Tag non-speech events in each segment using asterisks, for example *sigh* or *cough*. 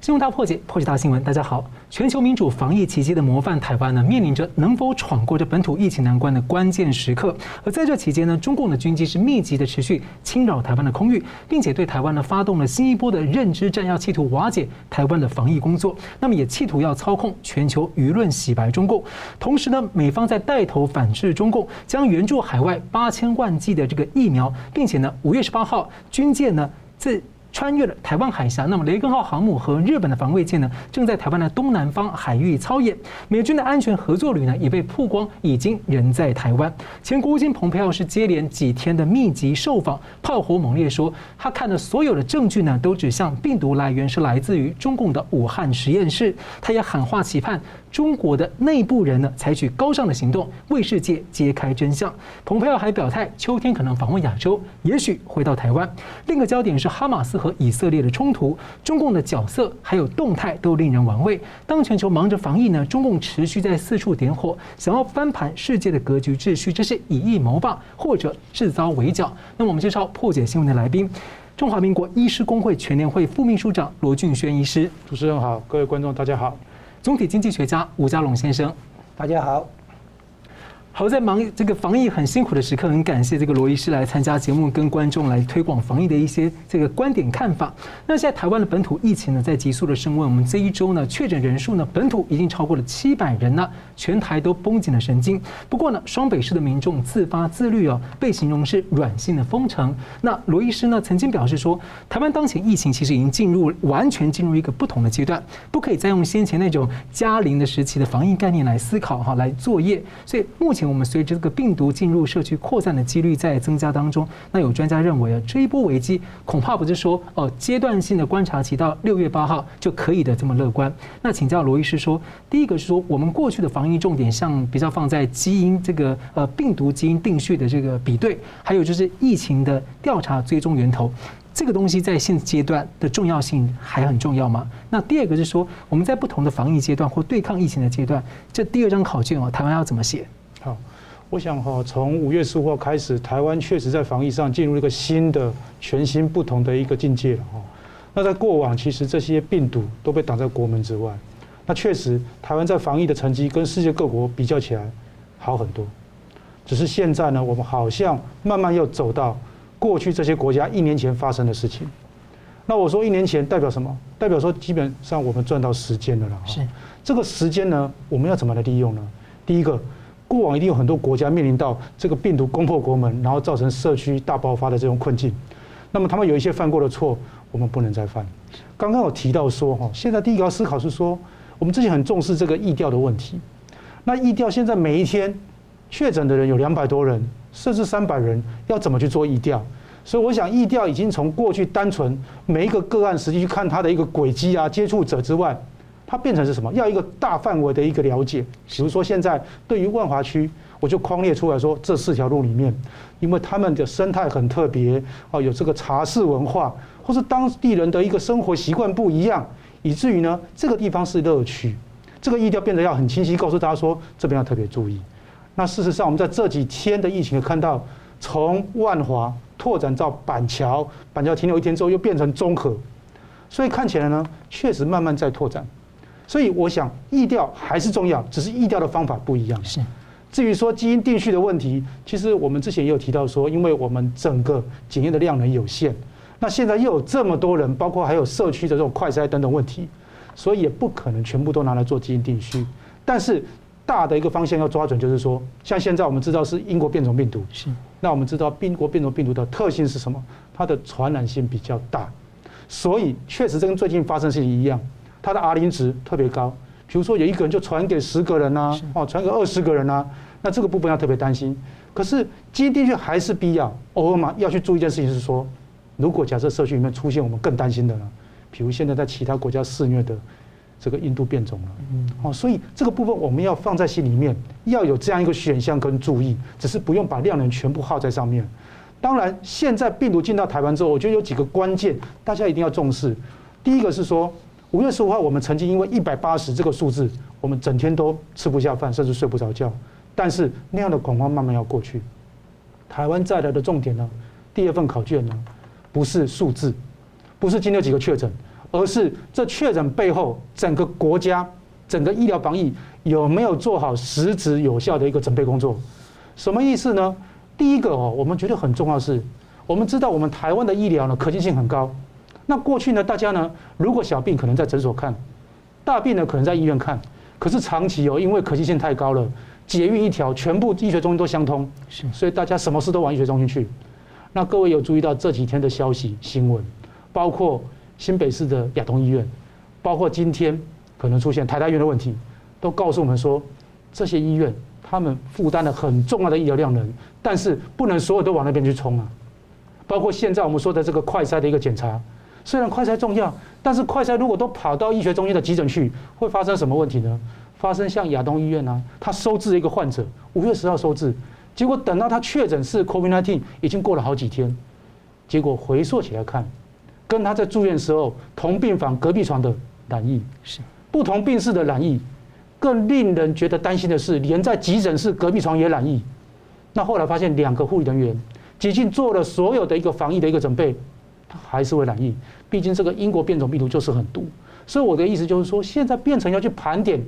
金融大破解，破解大新闻。大家好，全球民主防疫奇迹的模范台湾呢，面临着能否闯过这本土疫情难关的关键时刻。而在这期间呢，中共的军机是密集的持续侵扰台湾的空域，并且对台湾呢发动了新一波的认知战，要企图瓦解台湾的防疫工作。那么也企图要操控全球舆论，洗白中共。同时呢，美方在带头反制中共，将援助海外八千万剂的这个疫苗，并且呢，五月十八号军舰呢自穿越了台湾海峡，那么雷根号航母和日本的防卫舰呢，正在台湾的东南方海域操演。美军的安全合作旅呢，也被曝光已经人在台湾。前国务卿蓬佩奥是接连几天的密集受访，炮火猛烈说，他看的所有的证据呢，都指向病毒来源是来自于中共的武汉实验室。他也喊话期盼。中国的内部人呢，采取高尚的行动，为世界揭开真相。蓬佩奥还表态，秋天可能访问亚洲，也许回到台湾。另一个焦点是哈马斯和以色列的冲突，中共的角色还有动态都令人玩味。当全球忙着防疫呢，中共持续在四处点火，想要翻盘世界的格局秩序，这是以意谋霸，或者制造围剿。那么我们介绍破解新闻的来宾，中华民国医师工会全联会副秘书长罗俊轩医师。主持人好，各位观众大家好。总体经济学家吴家龙先生，大家好。好，在忙这个防疫很辛苦的时刻，很感谢这个罗医师来参加节目，跟观众来推广防疫的一些这个观点看法。那现在台湾的本土疫情呢，在急速的升温，我们这一周呢，确诊人数呢，本土已经超过了七百人了，全台都绷紧了神经。不过呢，双北市的民众自发自律哦，被形容是软性的封城。那罗医师呢，曾经表示说，台湾当前疫情其实已经进入完全进入一个不同的阶段，不可以再用先前那种嘉陵的时期的防疫概念来思考哈，来作业。所以目前。我们随着这个病毒进入社区扩散的几率在增加当中，那有专家认为啊，这一波危机恐怕不是说哦阶段性的观察期到六月八号就可以的这么乐观。那请教罗医师说，第一个是说我们过去的防疫重点像比较放在基因这个呃病毒基因定序的这个比对，还有就是疫情的调查追踪源头，这个东西在现阶段的重要性还很重要吗？那第二个是说我们在不同的防疫阶段或对抗疫情的阶段，这第二张考卷哦，台湾要怎么写？好，我想哈，从五月十五号开始，台湾确实在防疫上进入一个新的、全新、不同的一个境界了哈。那在过往，其实这些病毒都被挡在国门之外。那确实，台湾在防疫的成绩跟世界各国比较起来好很多。只是现在呢，我们好像慢慢又走到过去这些国家一年前发生的事情。那我说一年前代表什么？代表说基本上我们赚到时间了了。是这个时间呢，我们要怎么来利用呢？第一个。过往一定有很多国家面临到这个病毒攻破国门，然后造成社区大爆发的这种困境。那么他们有一些犯过的错，我们不能再犯。刚刚有提到说，哈，现在第一个要思考是说，我们之前很重视这个疫调的问题。那疫调现在每一天确诊的人有两百多人，甚至三百人，要怎么去做疫调？所以我想，疫调已经从过去单纯每一个个案实际去看他的一个轨迹啊、接触者之外。它变成是什么？要一个大范围的一个了解。比如说，现在对于万华区，我就框列出来说，这四条路里面，因为他们的生态很特别，哦，有这个茶室文化，或是当地人的一个生活习惯不一样，以至于呢，这个地方是乐趣。这个意调变得要很清晰，告诉大家说，这边要特别注意。那事实上，我们在这几天的疫情看到，从万华拓展到板桥，板桥停留一天之后又变成中和，所以看起来呢，确实慢慢在拓展。所以我想，意调还是重要，只是意调的方法不一样。是。至于说基因定序的问题，其实我们之前也有提到说，因为我们整个检验的量能有限，那现在又有这么多人，包括还有社区的这种快筛等等问题，所以也不可能全部都拿来做基因定序。但是大的一个方向要抓准，就是说，像现在我们知道是英国变种病毒，是。那我们知道英国变种病毒的特性是什么？它的传染性比较大，所以确实这跟最近发生的事情一样。它的 R 零值特别高，比如说有一个人就传给十个人呐、啊，哦，传给二十个人呐、啊，那这个部分要特别担心。可是基因定序还是必要，偶尔嘛要去注意一件事情是说，如果假设社区里面出现我们更担心的呢，比如现在在其他国家肆虐的这个印度变种了，嗯哦，所以这个部分我们要放在心里面，要有这样一个选项跟注意，只是不用把量能全部耗在上面。当然，现在病毒进到台湾之后，我觉得有几个关键，大家一定要重视。第一个是说。五月十五号，我们曾经因为一百八十这个数字，我们整天都吃不下饭，甚至睡不着觉。但是那样的恐慌慢慢要过去。台湾再来的重点呢，第二份考卷呢，不是数字，不是今天有几个确诊，而是这确诊背后整个国家、整个医疗防疫有没有做好实质有效的一个准备工作？什么意思呢？第一个哦，我们觉得很重要是，我们知道我们台湾的医疗呢可及性很高。那过去呢，大家呢如果小病可能在诊所看，大病呢可能在医院看。可是长期哦，因为可及性太高了，捷运一条，全部医学中心都相通，是，所以大家什么事都往医学中心去。那各位有注意到这几天的消息新闻，包括新北市的亚东医院，包括今天可能出现台大医院的问题，都告诉我们说，这些医院他们负担了很重要的医疗量能，但是不能所有都往那边去冲啊。包括现在我们说的这个快筛的一个检查，虽然快筛重要，但是快筛如果都跑到医学中心的急诊去，会发生什么问题呢？发生像亚东医院啊，他收治一个患者，五月十号收治。结果等到他确诊是 COVID-19，已经过了好几天。结果回溯起来看，跟他在住院时候同病房隔壁床的染疫是不同病室的染疫，更令人觉得担心的是，连在急诊室隔壁床也染疫。那后来发现两个护理人员，几近做了所有的一个防疫的一个准备，他还是会染疫。毕竟这个英国变种病毒就是很毒。所以我的意思就是说，现在变成要去盘点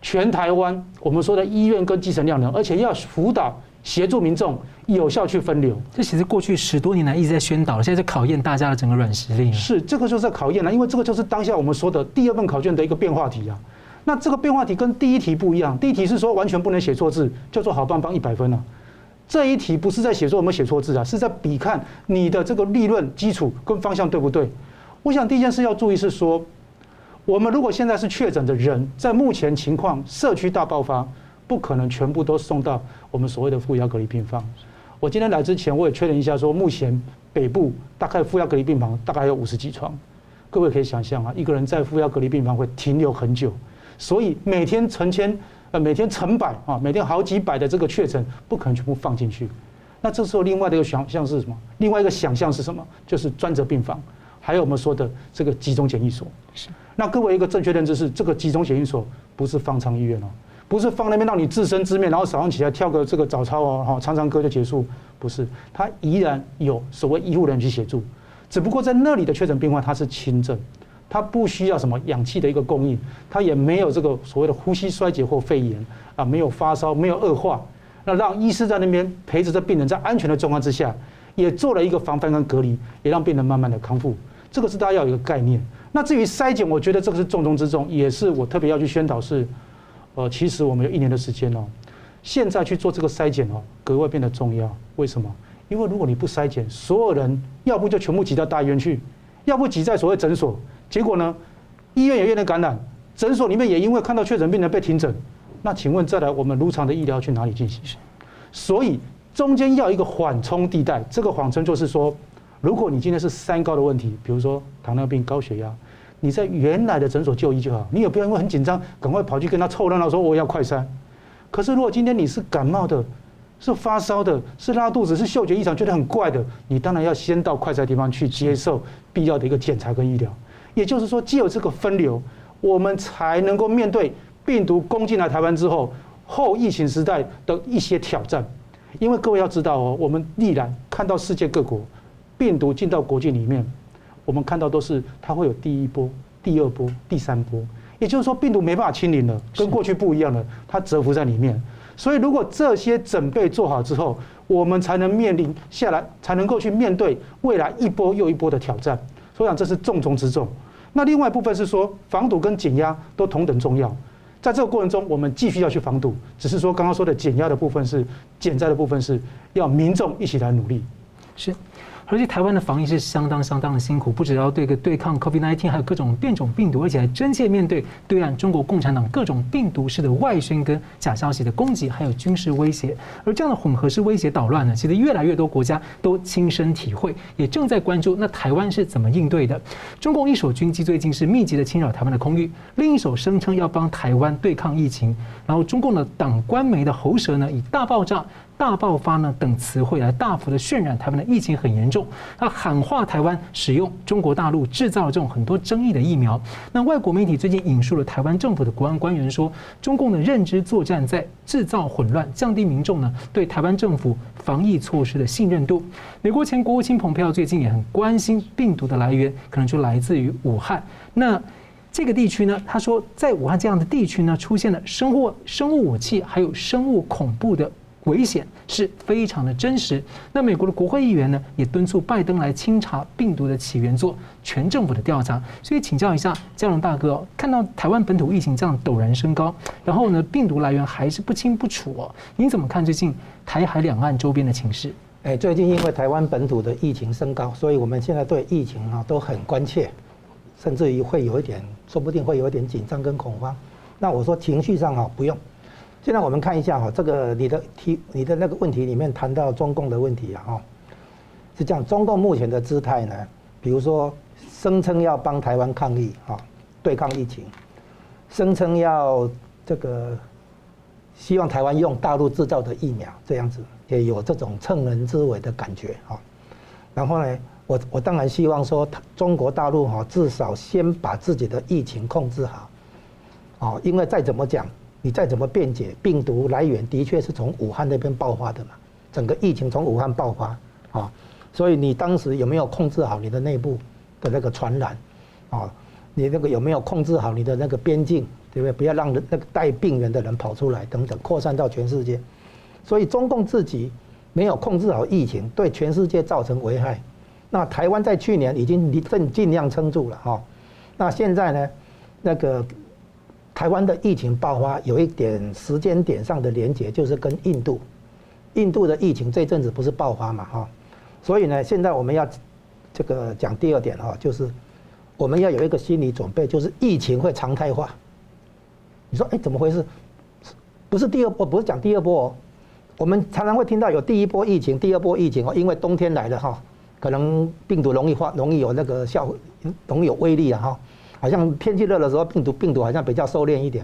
全台湾我们说的医院跟基层量能，而且要辅导。协助民众有效去分流，这其实过去十多年来一直在宣导，现在在考验大家的整个软实力。是，这个就是在考验了，因为这个就是当下我们说的第二份考卷的一个变化题啊。那这个变化题跟第一题不一样，第一题是说完全不能写错字，叫做好棒棒一百分啊。这一题不是在写说有没有写错字啊，是在比看你的这个理论基础跟方向对不对。我想第一件事要注意是说，我们如果现在是确诊的人，在目前情况社区大爆发。不可能全部都送到我们所谓的负压隔离病房。我今天来之前，我也确认一下，说目前北部大概负压隔离病房大概有五十几床。各位可以想象啊，一个人在负压隔离病房会停留很久，所以每天成千呃每天成百啊，每天好几百的这个确诊，不可能全部放进去。那这时候另外的一个想象是什么？另外一个想象是什么？就是专责病房，还有我们说的这个集中检疫所。是。那各位一个正确认知是，这个集中检疫所不是方舱医院哦。不是放那边让你自生自灭，然后早上起来跳个这个早操哦，哈，唱唱歌就结束。不是，它依然有所谓医护人员去协助，只不过在那里的确诊病患他是轻症，他不需要什么氧气的一个供应，他也没有这个所谓的呼吸衰竭或肺炎啊，没有发烧，没有恶化。那让医师在那边陪着这病人，在安全的状况之下，也做了一个防范跟隔离，也让病人慢慢的康复。这个是大家要有一个概念。那至于筛检，我觉得这个是重中之重，也是我特别要去宣导是。呃，其实我们有一年的时间哦，现在去做这个筛检哦，格外变得重要。为什么？因为如果你不筛检，所有人要不就全部挤到大医院去，要不挤在所谓诊所，结果呢，医院也有点感染，诊所里面也因为看到确诊病人被停诊，那请问再来我们如常的医疗去哪里进行？所以中间要一个缓冲地带，这个缓冲就是说，如果你今天是三高的问题，比如说糖尿病、高血压。你在原来的诊所就医就好，你也不要因为很紧张，赶快跑去跟他凑热闹说我要快筛。可是如果今天你是感冒的，是发烧的，是拉肚子，是嗅觉异常，觉得很怪的，你当然要先到快筛地方去接受必要的一个检查跟医疗。也就是说，既有这个分流，我们才能够面对病毒攻进来台湾之后后疫情时代的一些挑战。因为各位要知道哦，我们历来看到世界各国病毒进到国境里面。我们看到都是它会有第一波、第二波、第三波，也就是说病毒没办法清零了，跟过去不一样了，它蛰伏在里面。所以如果这些准备做好之后，我们才能面临下来，才能够去面对未来一波又一波的挑战。所以讲这是重中之重。那另外一部分是说防堵跟减压都同等重要，在这个过程中，我们继续要去防堵，只是说刚刚说的减压的部分是减灾的部分是要民众一起来努力。是。而且台湾的防疫是相当相当的辛苦，不只要对个对抗 COVID-19，还有各种变种病毒，而且还真切面对对岸中国共产党各种病毒式的外宣跟假消息的攻击，还有军事威胁。而这样的混合式威胁捣乱呢，其实越来越多国家都亲身体会，也正在关注。那台湾是怎么应对的？中共一手军机最近是密集的侵扰台湾的空域，另一手声称要帮台湾对抗疫情。然后中共的党官媒的喉舌呢，以大爆炸、大爆发呢等词汇来大幅的渲染台湾的疫情很严重，那喊话台湾使用中国大陆制造这种很多争议的疫苗。那外国媒体最近引述了台湾政府的国安官员说，中共的认知作战在制造混乱，降低民众呢对台湾政府防疫措施的信任度。美国前国务卿蓬佩奥最近也很关心病毒的来源，可能就来自于武汉。那这个地区呢，他说在武汉这样的地区呢，出现了生物生物武器还有生物恐怖的危险是非常的真实。那美国的国会议员呢，也敦促拜登来清查病毒的起源，做全政府的调查。所以请教一下佳龙大哥，看到台湾本土疫情这样陡然升高，然后呢，病毒来源还是不清不楚哦，您怎么看最近台海两岸周边的情势？哎，最近因为台湾本土的疫情升高，所以我们现在对疫情啊都很关切。甚至于会有一点，说不定会有一点紧张跟恐慌。那我说情绪上啊不用。现在我们看一下哈，这个你的题你的那个问题里面谈到中共的问题啊哈，是这样，中共目前的姿态呢，比如说声称要帮台湾抗疫啊，对抗疫情，声称要这个希望台湾用大陆制造的疫苗，这样子也有这种趁人之危的感觉啊。然后呢？我我当然希望说，中国大陆哈至少先把自己的疫情控制好，哦，因为再怎么讲，你再怎么辩解，病毒来源的确是从武汉那边爆发的嘛，整个疫情从武汉爆发啊，所以你当时有没有控制好你的内部的那个传染啊？你那个有没有控制好你的那个边境，对不对？不要让那个带病人的人跑出来等等，扩散到全世界。所以中共自己没有控制好疫情，对全世界造成危害。那台湾在去年已经尽尽量撑住了哈，那现在呢，那个台湾的疫情爆发有一点时间点上的连结，就是跟印度，印度的疫情这阵子不是爆发嘛哈，所以呢，现在我们要这个讲第二点哈，就是我们要有一个心理准备，就是疫情会常态化。你说哎，怎么回事？不是第二波，不是讲第二波哦，我们常常会听到有第一波疫情、第二波疫情哦，因为冬天来了哈。可能病毒容易发，容易有那个效，容易有威力啊哈。好像天气热的时候，病毒病毒好像比较收敛一点，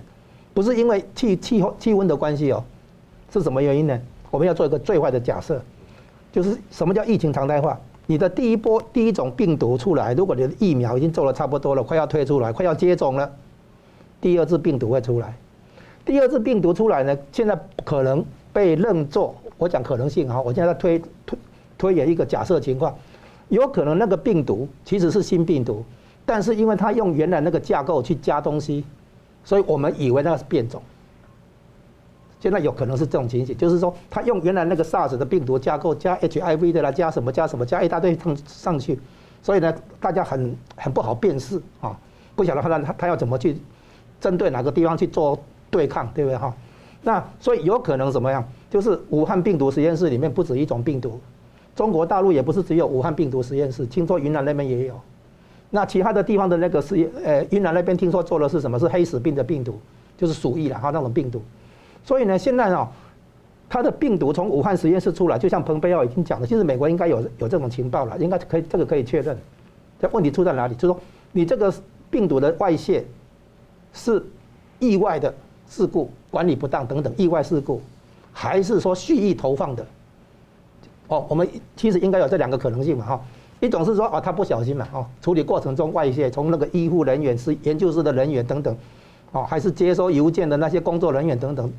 不是因为气气候气温的关系哦，是什么原因呢？我们要做一个最坏的假设，就是什么叫疫情常态化？你的第一波第一种病毒出来，如果你的疫苗已经做的差不多了，快要推出来，快要接种了，第二次病毒会出来。第二次病毒出来呢，现在可能被认作，我讲可能性哈，我现在推推推演一个假设情况。有可能那个病毒其实是新病毒，但是因为它用原来那个架构去加东西，所以我们以为那是变种。现在有可能是这种情形，就是说它用原来那个 SARS 的病毒架构加 HIV 的啦，加什么加什么加一大堆上上去，所以呢，大家很很不好辨识啊，不晓得他他他要怎么去针对哪个地方去做对抗，对不对哈？那所以有可能怎么样？就是武汉病毒实验室里面不止一种病毒。中国大陆也不是只有武汉病毒实验室，听说云南那边也有。那其他的地方的那个实验，呃，云南那边听说做的是什么？是黑死病的病毒，就是鼠疫了哈，那种病毒。所以呢，现在哦，它的病毒从武汉实验室出来，就像蓬佩奥已经讲的，其实美国应该有有这种情报了，应该可以这个可以确认。这问题出在哪里？就是说你这个病毒的外泄是意外的事故、管理不当等等意外事故，还是说蓄意投放的？哦，我们其实应该有这两个可能性嘛，哈，一种是说啊，他不小心嘛，哦，处理过程中外泄，从那个医护人员、是研究室的人员等等，哦，还是接收邮件的那些工作人员等等，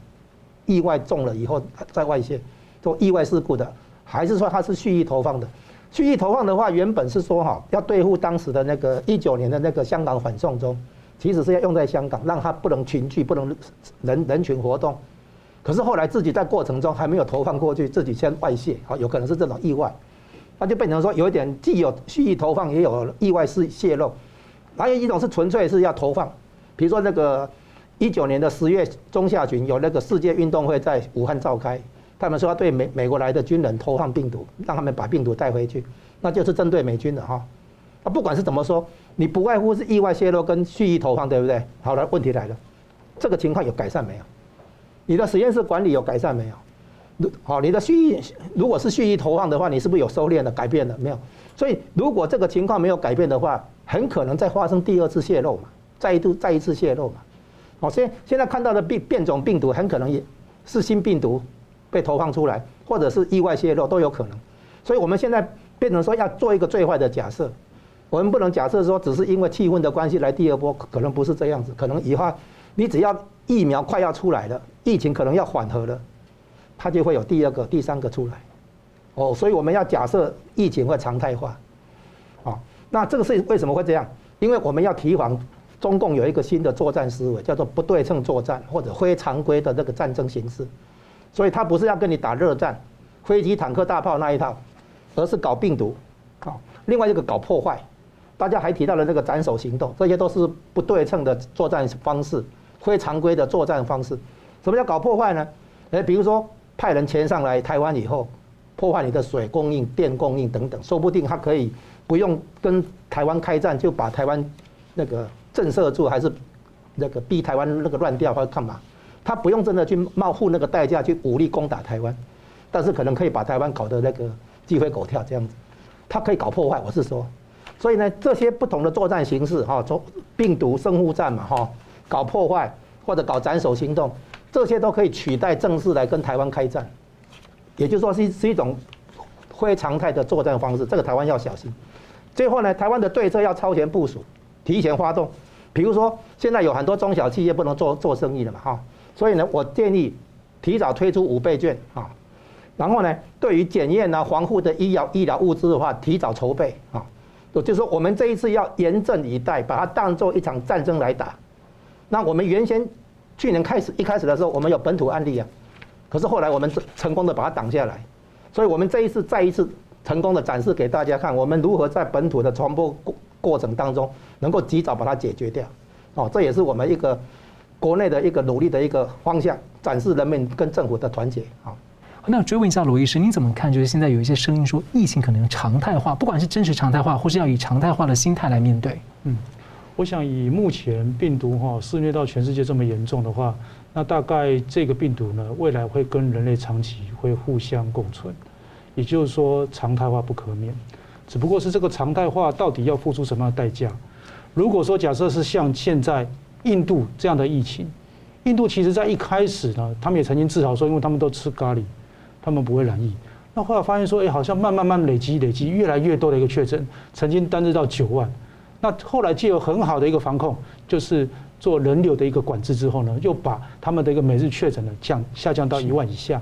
意外中了以后再外泄，做意外事故的，还是说他是蓄意投放的？蓄意投放的话，原本是说哈，要对付当时的那个一九年的那个香港反送中，其实是要用在香港，让他不能群聚，不能人人群活动。可是后来自己在过程中还没有投放过去，自己先外泄，好，有可能是这种意外，那就变成说有一点既有蓄意投放，也有意外是泄露，还有一种是纯粹是要投放，比如说那个一九年的十月中下旬有那个世界运动会在武汉召开，他们说要对美美国来的军人投放病毒，让他们把病毒带回去，那就是针对美军的哈。那不管是怎么说，你不外乎是意外泄露跟蓄意投放，对不对？好了，问题来了，这个情况有改善没有？你的实验室管理有改善没有？好，你的蓄意如果是蓄意投放的话，你是不是有收敛了、改变了没有？所以如果这个情况没有改变的话，很可能再发生第二次泄露嘛，再一度再一次泄露嘛。好，现现在看到的变变种病毒很可能也是新病毒，被投放出来，或者是意外泄露都有可能。所以我们现在变成说要做一个最坏的假设，我们不能假设说只是因为气温的关系来第二波，可能不是这样子，可能以后你只要疫苗快要出来了，疫情可能要缓和了，它就会有第二个、第三个出来。哦，所以我们要假设疫情会常态化。哦，那这个是为什么会这样？因为我们要提防中共有一个新的作战思维，叫做不对称作战或者非常规的这个战争形式。所以他不是要跟你打热战，飞机、坦克、大炮那一套，而是搞病毒。啊，另外一个搞破坏。大家还提到了这个斩首行动，这些都是不对称的作战方式，非常规的作战方式。什么叫搞破坏呢？诶，比如说派人潜上来台湾以后，破坏你的水供应、电供应等等，说不定他可以不用跟台湾开战，就把台湾那个震慑住，还是那个逼台湾那个乱掉，或者干嘛？他不用真的去冒付那个代价去武力攻打台湾，但是可能可以把台湾搞得那个鸡飞狗跳这样子。他可以搞破坏，我是说。所以呢，这些不同的作战形式，哈，从病毒生物战嘛，哈，搞破坏或者搞斩首行动，这些都可以取代正式来跟台湾开战。也就是说，是是一种非常态的作战方式，这个台湾要小心。最后呢，台湾的对策要超前部署，提前发动。比如说，现在有很多中小企业不能做做生意了嘛，哈，所以呢，我建议提早推出五倍券啊。然后呢，对于检验啊、防护的医疗医疗物资的话，提早筹备啊。就是说，我们这一次要严阵以待，把它当做一场战争来打。那我们原先去年开始一开始的时候，我们有本土案例啊。可是后来我们成功的把它挡下来，所以我们这一次再一次成功的展示给大家看，我们如何在本土的传播过过程当中能够及早把它解决掉。哦，这也是我们一个国内的一个努力的一个方向，展示人民跟政府的团结。好，那追问一下罗医师，你怎么看？就是现在有一些声音说疫情可能常态化，不管是真实常态化，或是要以常态化的心态来面对。嗯，我想以目前病毒哈肆虐到全世界这么严重的话。那大概这个病毒呢，未来会跟人类长期会互相共存，也就是说常态化不可免，只不过是这个常态化到底要付出什么样的代价？如果说假设是像现在印度这样的疫情，印度其实在一开始呢，他们也曾经自豪说，因为他们都吃咖喱，他们不会染疫。那后来发现说，哎，好像慢慢慢累积累积越来越多的一个确诊，曾经单日到九万。那后来借由很好的一个防控，就是。做人流的一个管制之后呢，又把他们的一个每日确诊呢降下降到一万以下。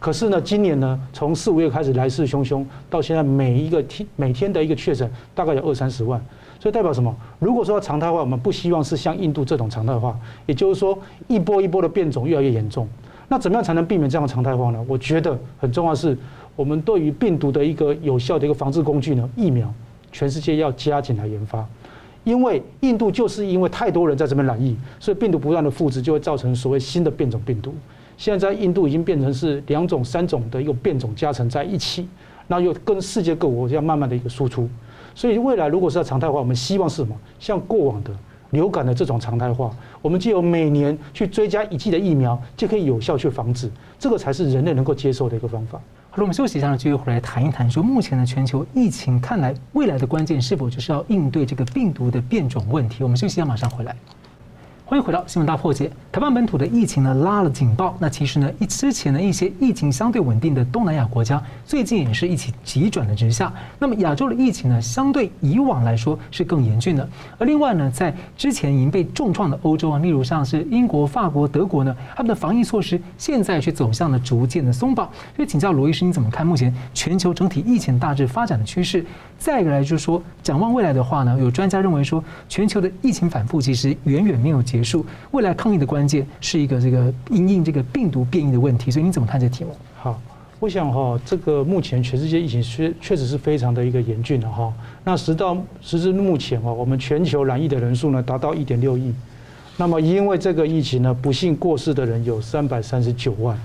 可是呢，今年呢，从四五月开始来势汹汹，到现在每一个天每天的一个确诊大概有二三十万。所以代表什么？如果说要常态化，我们不希望是像印度这种常态化，也就是说一波一波的变种越来越严重。那怎么样才能避免这样的常态化呢？我觉得很重要是，我们对于病毒的一个有效的一个防治工具呢，疫苗，全世界要加紧来研发。因为印度就是因为太多人在这边染疫，所以病毒不断的复制，就会造成所谓新的变种病毒。现在在印度已经变成是两种、三种的一个变种加成在一起，那又跟世界各国这样慢慢的一个输出。所以未来如果是要常态化，我们希望是什么？像过往的流感的这种常态化，我们就有每年去追加一剂的疫苗，就可以有效去防止，这个才是人类能够接受的一个方法。好了，我们休息一下呢，继续回来谈一谈，说目前的全球疫情，看来未来的关键是否就是要应对这个病毒的变种问题？我们休息一下，马上回来。欢迎回到新闻大破解。台湾本土的疫情呢拉了警报。那其实呢，一之前的一些疫情相对稳定的东南亚国家，最近也是一起急转了直下。那么亚洲的疫情呢，相对以往来说是更严峻的。而另外呢，在之前已经被重创的欧洲啊，例如像是英国、法国、德国呢，他们的防疫措施现在却走向了逐渐的松绑。所以请教罗医师，你怎么看目前全球整体疫情大致发展的趋势？再一个来就是说，展望未来的话呢，有专家认为说，全球的疫情反复其实远远没有结束，未来抗疫的关键是一个这个因应这个病毒变异的问题。所以你怎么看这题目？好，我想哈，这个目前全世界疫情确确实是非常的一个严峻的哈。那时到时至目前哈，我们全球染疫的人数呢达到一点六亿，那么因为这个疫情呢，不幸过世的人有三百三十九万。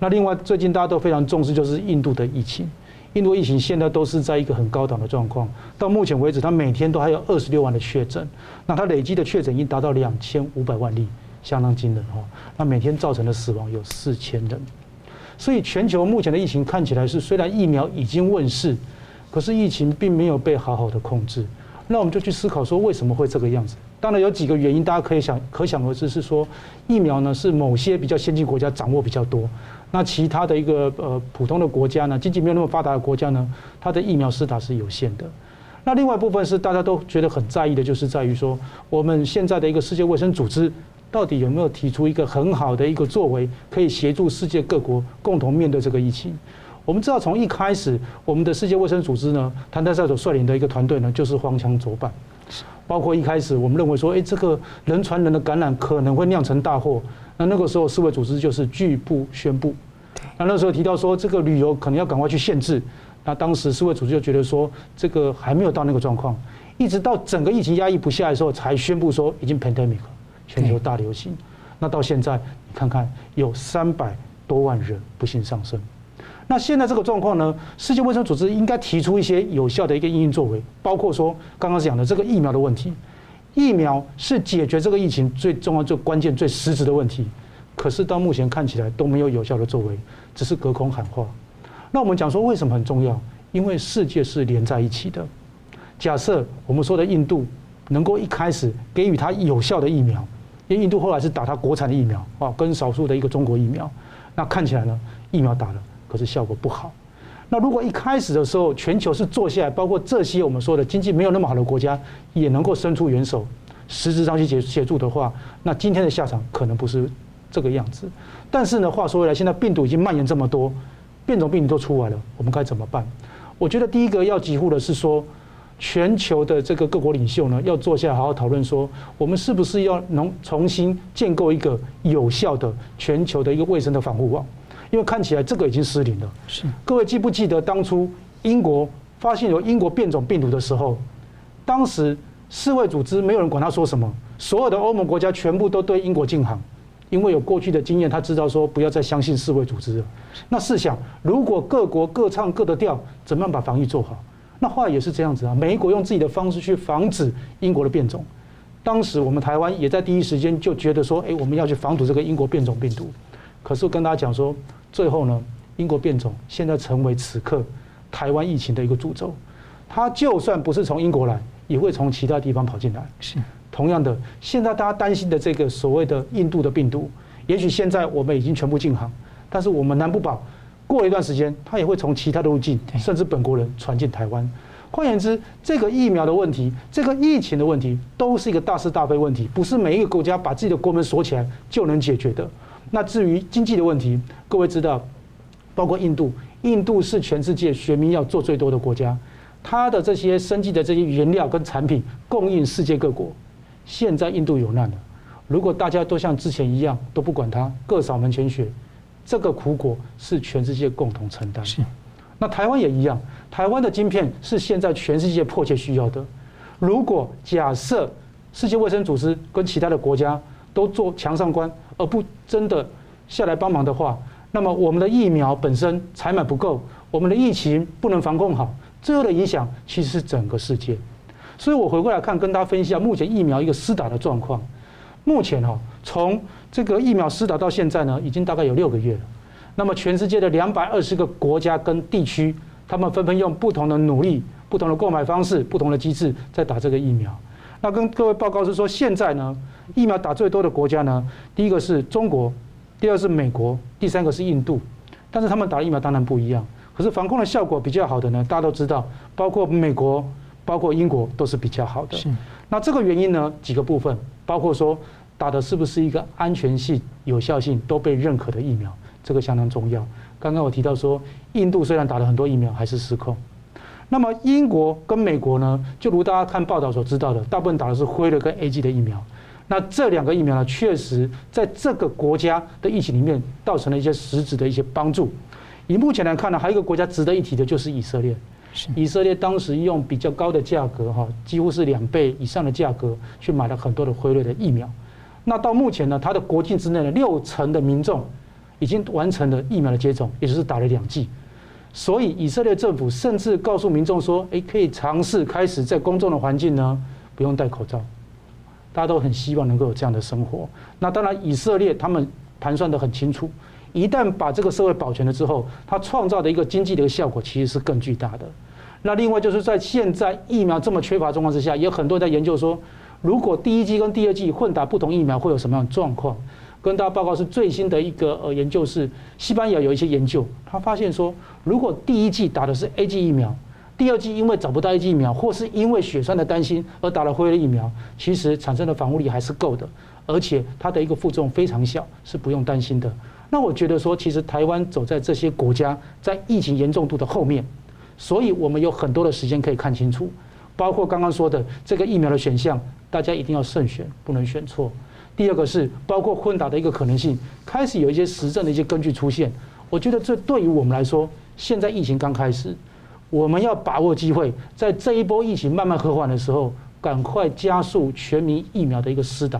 那另外最近大家都非常重视，就是印度的疫情。印度疫情现在都是在一个很高档的状况，到目前为止，它每天都还有二十六万的确诊，那它累积的确诊已经达到两千五百万例，相当惊人哈。那每天造成的死亡有四千人，所以全球目前的疫情看起来是，虽然疫苗已经问世，可是疫情并没有被好好的控制。那我们就去思考说，为什么会这个样子？当然有几个原因，大家可以想可想而知，是说疫苗呢是某些比较先进国家掌握比较多，那其他的一个呃普通的国家呢，经济没有那么发达的国家呢，它的疫苗施打是有限的。那另外一部分是大家都觉得很在意的，就是在于说我们现在的一个世界卫生组织到底有没有提出一个很好的一个作为，可以协助世界各国共同面对这个疫情。我们知道从一开始，我们的世界卫生组织呢，谭德赛所率领的一个团队呢，就是荒腔走板。包括一开始我们认为说，哎，这个人传人的感染可能会酿成大祸。那那个时候世卫组织就是拒不宣布。那那时候提到说，这个旅游可能要赶快去限制。那当时世卫组织就觉得说，这个还没有到那个状况。一直到整个疫情压抑不下来的时候，才宣布说已经 pandemic 全球大流行。那到现在你看看，有三百多万人不幸丧生。那现在这个状况呢？世界卫生组织应该提出一些有效的一个应应作为，包括说刚刚讲的这个疫苗的问题。疫苗是解决这个疫情最重要、最关键、最实质的问题，可是到目前看起来都没有有效的作为，只是隔空喊话。那我们讲说为什么很重要？因为世界是连在一起的。假设我们说的印度能够一开始给予它有效的疫苗，因为印度后来是打它国产的疫苗啊，跟少数的一个中国疫苗，那看起来呢，疫苗打了。可是效果不好。那如果一开始的时候，全球是坐下来，包括这些我们说的经济没有那么好的国家，也能够伸出援手，实质上去协协助的话，那今天的下场可能不是这个样子。但是呢，话说回来，现在病毒已经蔓延这么多，变种病毒都出来了，我们该怎么办？我觉得第一个要急呼的是说，全球的这个各国领袖呢，要坐下来好好讨论说，我们是不是要能重新建构一个有效的全球的一个卫生的防护网。因为看起来这个已经失灵了。是，各位记不记得当初英国发现有英国变种病毒的时候，当时世卫组织没有人管他说什么，所有的欧盟国家全部都对英国禁航，因为有过去的经验，他知道说不要再相信世卫组织了。那试想，如果各国各唱各的调，怎么样把防疫做好？那话也是这样子啊，每一国用自己的方式去防止英国的变种。当时我们台湾也在第一时间就觉得说，哎，我们要去防堵这个英国变种病毒。可是我跟大家讲说。最后呢，英国变种现在成为此刻台湾疫情的一个诅咒。它就算不是从英国来，也会从其他地方跑进来。是同样的，现在大家担心的这个所谓的印度的病毒，也许现在我们已经全部禁航，但是我们难不保过一段时间，它也会从其他的路径，甚至本国人传进台湾。换言之，这个疫苗的问题，这个疫情的问题，都是一个大是大非问题，不是每一个国家把自己的国门锁起来就能解决的。那至于经济的问题，各位知道，包括印度，印度是全世界学名要做最多的国家，它的这些生计的这些原料跟产品供应世界各国。现在印度有难了，如果大家都像之前一样都不管它，各扫门前雪，这个苦果是全世界共同承担。是，那台湾也一样，台湾的晶片是现在全世界迫切需要的。如果假设世界卫生组织跟其他的国家都做墙上观。而不真的下来帮忙的话，那么我们的疫苗本身采买不够，我们的疫情不能防控好，最后的影响其实是整个世界。所以我回过来看，跟大家分析一下目前疫苗一个施打的状况。目前哈，从这个疫苗施打到现在呢，已经大概有六个月了。那么全世界的两百二十个国家跟地区，他们纷纷用不同的努力、不同的购买方式、不同的机制在打这个疫苗。那跟各位报告是说，现在呢，疫苗打最多的国家呢，第一个是中国，第二是美国，第三个是印度。但是他们打的疫苗当然不一样，可是防控的效果比较好的呢，大家都知道，包括美国、包括英国都是比较好的。是。那这个原因呢，几个部分，包括说打的是不是一个安全性、有效性都被认可的疫苗，这个相当重要。刚刚我提到说，印度虽然打了很多疫苗，还是失控。那么英国跟美国呢，就如大家看报道所知道的，大部分打的是辉瑞跟 A G 的疫苗。那这两个疫苗呢，确实在这个国家的疫情里面，造成了一些实质的一些帮助。以目前来看呢，还有一个国家值得一提的，就是以色列。以色列当时用比较高的价格，哈，几乎是两倍以上的价格，去买了很多的辉瑞的疫苗。那到目前呢，它的国境之内的六成的民众已经完成了疫苗的接种，也就是打了两剂。所以以色列政府甚至告诉民众说：“诶，可以尝试开始在公众的环境呢，不用戴口罩。大家都很希望能够有这样的生活。那当然，以色列他们盘算得很清楚，一旦把这个社会保全了之后，它创造的一个经济的一个效果其实是更巨大的。那另外就是在现在疫苗这么缺乏状况之下，也有很多人在研究说，如果第一剂跟第二剂混打不同疫苗会有什么样的状况？跟大家报告是最新的一个呃研究，是西班牙有一些研究，他发现说，如果第一季打的是 A G 疫苗，第二季因为找不到 A G 疫苗，或是因为血栓的担心而打了辉瑞疫苗，其实产生的防护力还是够的，而且它的一个负重非常小，是不用担心的。那我觉得说，其实台湾走在这些国家在疫情严重度的后面，所以我们有很多的时间可以看清楚，包括刚刚说的这个疫苗的选项，大家一定要慎选，不能选错。第二个是包括混打的一个可能性，开始有一些实证的一些根据出现。我觉得这对于我们来说，现在疫情刚开始，我们要把握机会，在这一波疫情慢慢和缓的时候，赶快加速全民疫苗的一个施打。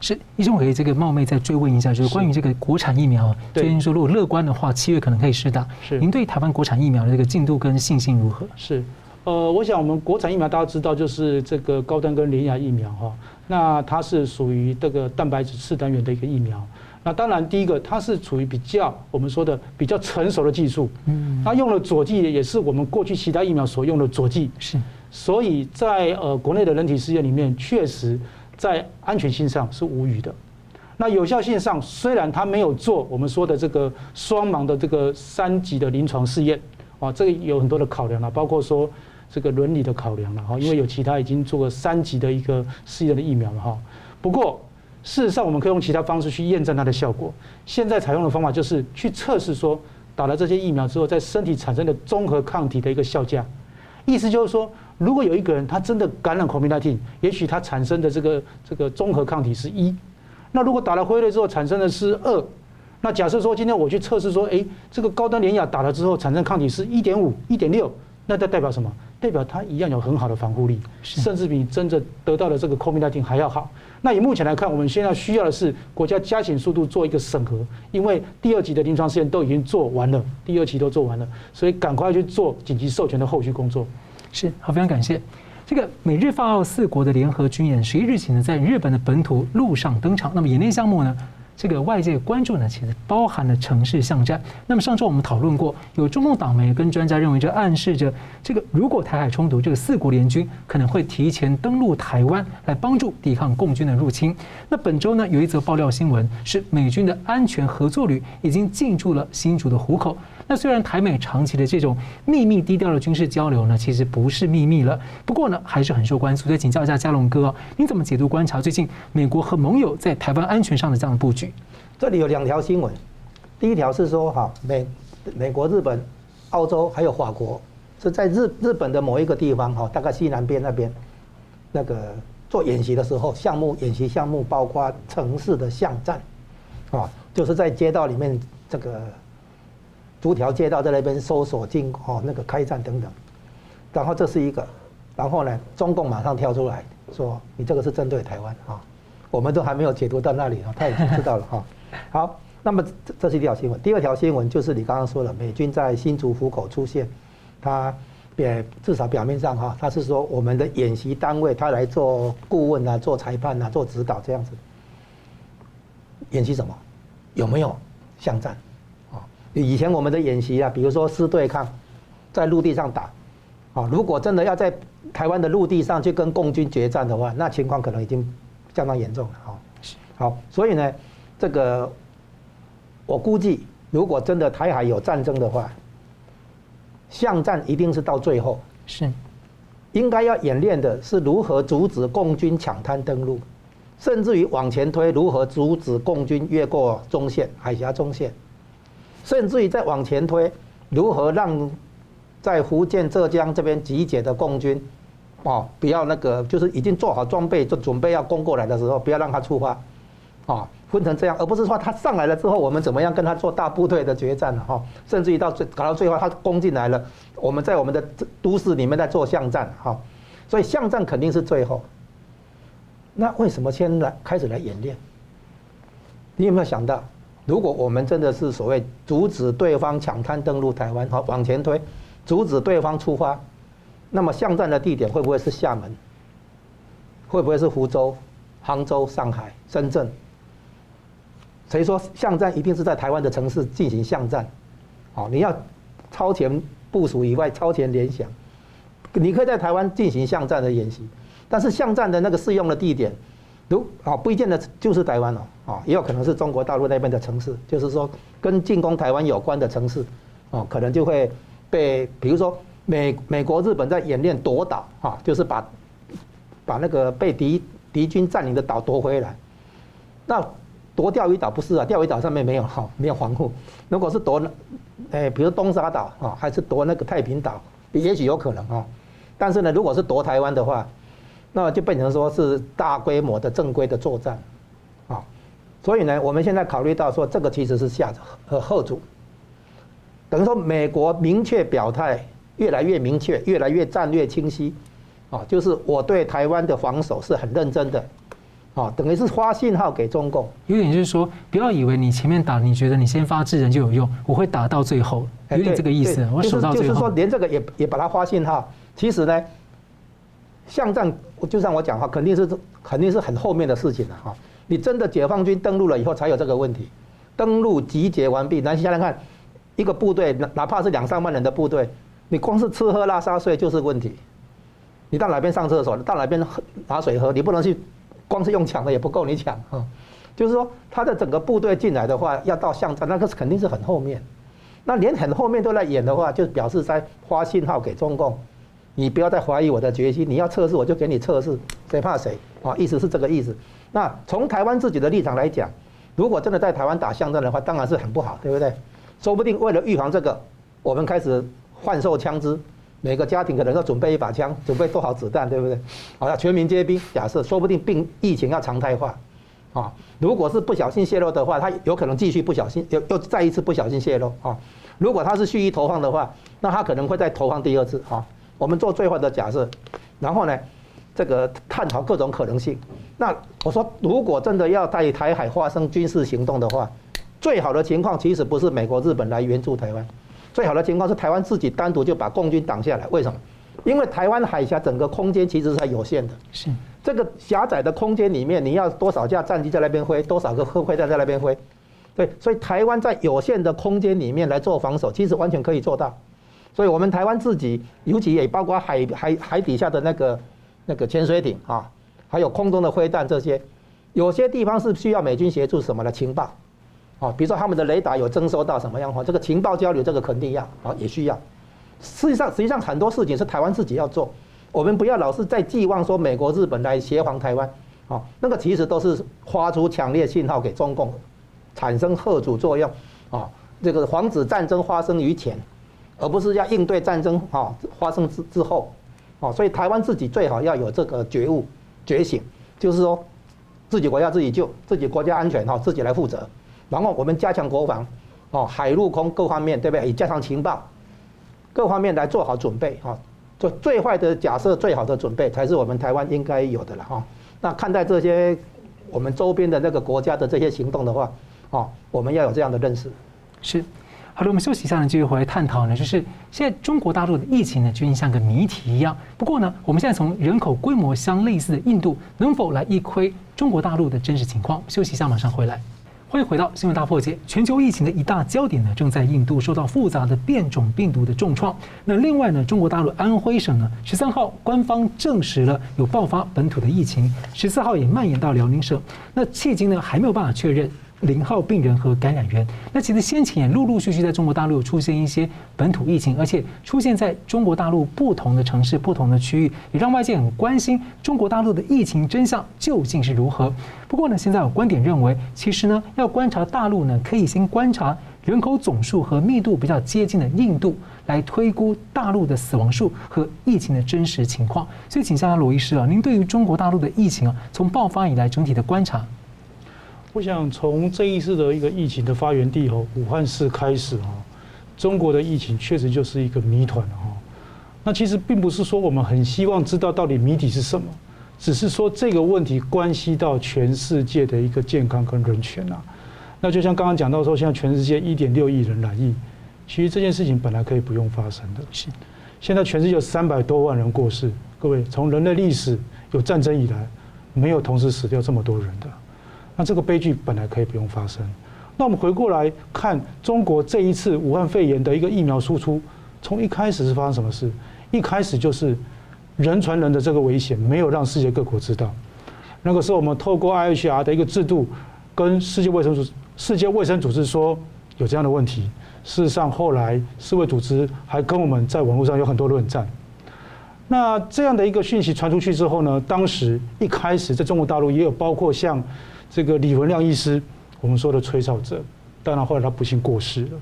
是，医生，我可以这个冒昧再追问一下，就是关于这个国产疫苗，最近说如果乐观的话，七月可能可以施打。是，您对台湾国产疫苗的这个进度跟信心如何？是，呃，我想我们国产疫苗大家知道，就是这个高端跟联雅疫苗哈。那它是属于这个蛋白质次单元的一个疫苗。那当然，第一个它是处于比较我们说的比较成熟的技术。嗯。它用了佐剂，也是我们过去其他疫苗所用的佐剂。是。所以在呃国内的人体试验里面，确实在安全性上是无虞的。那有效性上，虽然它没有做我们说的这个双盲的这个三级的临床试验，啊，这个有很多的考量了，包括说。这个伦理的考量了哈，因为有其他已经做过三级的一个试验的疫苗了哈。不过事实上，我们可以用其他方式去验证它的效果。现在采用的方法就是去测试说，打了这些疫苗之后，在身体产生的综合抗体的一个效价。意思就是说，如果有一个人他真的感染 COVID-19，也许他产生的这个这个综合抗体是一。那如果打了辉瑞之后产生的是二，那假设说今天我去测试说，哎，这个高端联雅打了之后产生抗体是一点五、一点六，那这代表什么？代表它一样有很好的防护力，甚至比真正得到的这个 COVID-19 还要好。那以目前来看，我们现在需要的是国家加紧速度做一个审核，因为第二级的临床试验都已经做完了，第二期都做完了，所以赶快去做紧急授权的后续工作。是，好，非常感谢。这个美日法澳四国的联合军演，十一日起呢，在日本的本土陆上登场。那么演练项目呢？这个外界关注呢，其实包含了城市巷战。那么上周我们讨论过，有中共党媒跟专家认为，这暗示着这个如果台海冲突，这个四国联军可能会提前登陆台湾，来帮助抵抗共军的入侵。那本周呢，有一则爆料新闻，是美军的安全合作旅已经进驻了新竹的湖口。那虽然台美长期的这种秘密低调的军事交流呢，其实不是秘密了，不过呢，还是很受关注。所以请教一下嘉龙哥，你怎么解读观察最近美国和盟友在台湾安全上的这样的布局？这里有两条新闻，第一条是说哈美美国、日本、澳洲还有法国是在日日本的某一个地方哈，大概西南边那边那个做演习的时候，项目演习项目包括城市的巷战，啊，就是在街道里面这个。逐条街道在那边搜索进哦，那个开战等等，然后这是一个，然后呢，中共马上跳出来说，你这个是针对台湾啊，我们都还没有解读到那里啊，他已经知道了哈。*laughs* 好，那么这这是一条新闻，第二条新闻就是你刚刚说的，美军在新竹湖口出现，他表至少表面上哈，他是说我们的演习单位他来做顾问啊，做裁判啊，做指导这样子，演习什么？有没有巷战？以前我们的演习啊，比如说师对抗，在陆地上打，啊，如果真的要在台湾的陆地上去跟共军决战的话，那情况可能已经相当严重了啊。好，所以呢，这个我估计，如果真的台海有战争的话，巷战一定是到最后，是应该要演练的是如何阻止共军抢滩登陆，甚至于往前推，如何阻止共军越过中线、海峡中线。甚至于再往前推，如何让在福建、浙江这边集结的共军，哦，不要那个，就是已经做好装备，就准备要攻过来的时候，不要让他出发，啊，分成这样，而不是说他上来了之后，我们怎么样跟他做大部队的决战了哈，甚至于到最搞到最后他攻进来了，我们在我们的都市里面在做巷战哈，所以巷战肯定是最后。那为什么先来开始来演练？你有没有想到？如果我们真的是所谓阻止对方抢滩登陆台湾，好，往前推，阻止对方出发，那么巷战的地点会不会是厦门？会不会是福州、杭州、上海、深圳？谁说巷战一定是在台湾的城市进行巷战？好，你要超前部署以外，超前联想，你可以在台湾进行巷战的演习，但是巷战的那个适用的地点，如啊不一定的就是台湾哦，啊也有可能是中国大陆那边的城市，就是说跟进攻台湾有关的城市，哦可能就会被，比如说美美国日本在演练夺岛啊，就是把把那个被敌敌军占领的岛夺回来，那夺钓鱼岛不是啊，钓鱼岛上面没有哈没有防护，如果是夺，哎比如东沙岛啊，还是夺那个太平岛，也许有可能啊，但是呢，如果是夺台湾的话。那就变成说是大规模的正规的作战，啊，所以呢，我们现在考虑到说这个其实是下和后主，等于说美国明确表态，越来越明确，越来越战略清晰，啊，就是我对台湾的防守是很认真的，啊，等于是发信号给中共，有点就是说，不要以为你前面打，你觉得你先发制人就有用，我会打到最后，有点这个意思，我守到最后。就是说，连这个也也把它发信号，其实呢。巷战，就像我讲话，肯定是肯定是很后面的事情了哈。你真的解放军登陆了以后，才有这个问题。登陆集结完毕，那你想想看，一个部队，哪哪怕是两三万人的部队，你光是吃喝拉撒睡就是问题。你到哪边上厕所，到哪边拿水喝，你不能去，光是用抢的也不够你抢啊。就是说，他的整个部队进来的话，要到巷战，那个是肯定是很后面。那连很后面都来演的话，就表示在发信号给中共。你不要再怀疑我的决心，你要测试我就给你测试，谁怕谁啊？意思是这个意思。那从台湾自己的立场来讲，如果真的在台湾打巷战的话，当然是很不好，对不对？说不定为了预防这个，我们开始换售枪支，每个家庭可能要准备一把枪，准备多少子弹，对不对？好，要全民皆兵。假设说不定病疫情要常态化，啊，如果是不小心泄露的话，他有可能继续不小心又又再一次不小心泄露啊。如果他是蓄意投放的话，那他可能会再投放第二次啊。我们做最坏的假设，然后呢，这个探讨各种可能性。那我说，如果真的要在台海发生军事行动的话，最好的情况其实不是美国、日本来援助台湾，最好的情况是台湾自己单独就把共军挡下来。为什么？因为台湾海峡整个空间其实是有限的，是这个狭窄的空间里面，你要多少架战机在那边飞，多少个核飞弹在那边飞，对，所以台湾在有限的空间里面来做防守，其实完全可以做到。所以，我们台湾自己，尤其也包括海海海底下的那个那个潜水艇啊，还有空中的飞弹这些，有些地方是需要美军协助什么的情报，啊，比如说他们的雷达有征收到什么样话，这个情报交流这个肯定要啊，也需要。实际上，实际上很多事情是台湾自己要做，我们不要老是在寄望说美国、日本来协防台湾，啊，那个其实都是发出强烈信号给中共，产生吓阻作用，啊，这个防止战争发生于前。而不是要应对战争哈发生之之后，哦，所以台湾自己最好要有这个觉悟觉醒，就是说自己国家自己救，自己国家安全哈自己来负责，然后我们加强国防，哦，海陆空各方面对不对？以加强情报，各方面来做好准备哈，做最坏的假设，最好的准备才是我们台湾应该有的了哈。那看待这些我们周边的那个国家的这些行动的话，哦，我们要有这样的认识，是。好了，我们休息一下呢，继续回来探讨呢，就是现在中国大陆的疫情呢，究竟像个谜题一样。不过呢，我们现在从人口规模相类似的印度，能否来一窥中国大陆的真实情况？休息一下，马上回来。欢迎回到新闻大破解。全球疫情的一大焦点呢，正在印度受到复杂的变种病毒的重创。那另外呢，中国大陆安徽省呢，十三号官方证实了有爆发本土的疫情，十四号也蔓延到辽宁省。那迄今呢，还没有办法确认。零号病人和感染源，那其实先前也陆陆续续在中国大陆出现一些本土疫情，而且出现在中国大陆不同的城市、不同的区域，也让外界很关心中国大陆的疫情真相究竟是如何。不过呢，现在有观点认为，其实呢，要观察大陆呢，可以先观察人口总数和密度比较接近的印度，来推估大陆的死亡数和疫情的真实情况。所以，请教下罗医师啊，您对于中国大陆的疫情啊，从爆发以来整体的观察。我想从这一次的一个疫情的发源地哦，武汉市开始哈，中国的疫情确实就是一个谜团哈。那其实并不是说我们很希望知道到底谜底是什么，只是说这个问题关系到全世界的一个健康跟人权呐。那就像刚刚讲到说，现在全世界一点六亿人染疫，其实这件事情本来可以不用发生的。是，现在全世界有三百多万人过世，各位从人类历史有战争以来，没有同时死掉这么多人的。这个悲剧本来可以不用发生。那我们回过来看中国这一次武汉肺炎的一个疫苗输出，从一开始是发生什么事？一开始就是人传人的这个危险没有让世界各国知道。那个时候，我们透过 IHR 的一个制度，跟世界卫生组世界卫生组织说有这样的问题。事实上，后来世卫组织还跟我们在网络上有很多论战。那这样的一个讯息传出去之后呢，当时一开始在中国大陆也有包括像这个李文亮医师，我们说的吹哨者，当然后来他不幸过世了。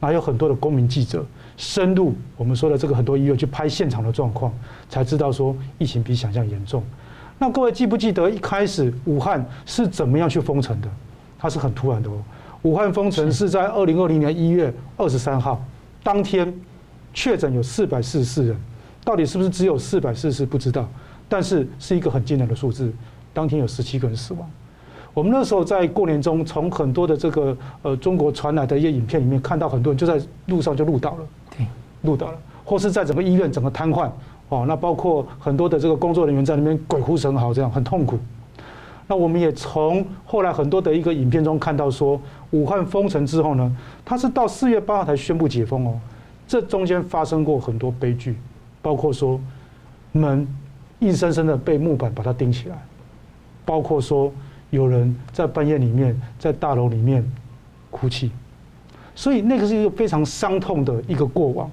那有很多的公民记者深入我们说的这个很多医院去拍现场的状况，才知道说疫情比想象严重。那各位记不记得一开始武汉是怎么样去封城的？它是很突然的哦。武汉封城是在二零二零年一月二十三号当天，确诊有四百四十四人，到底是不是只有四百四十四不知道，但是是一个很惊人的数字。当天有十七个人死亡。我们那时候在过年中，从很多的这个呃中国传来的一些影片里面，看到很多人就在路上就路倒了，对，路倒了，或是在整个医院整个瘫痪。哦，那包括很多的这个工作人员在那边鬼哭神嚎，这样很痛苦。那我们也从后来很多的一个影片中看到说，武汉封城之后呢，他是到四月八号才宣布解封哦。这中间发生过很多悲剧，包括说门硬生生的被木板把它钉起来，包括说有人在半夜里面在大楼里面哭泣，所以那个是一个非常伤痛的一个过往。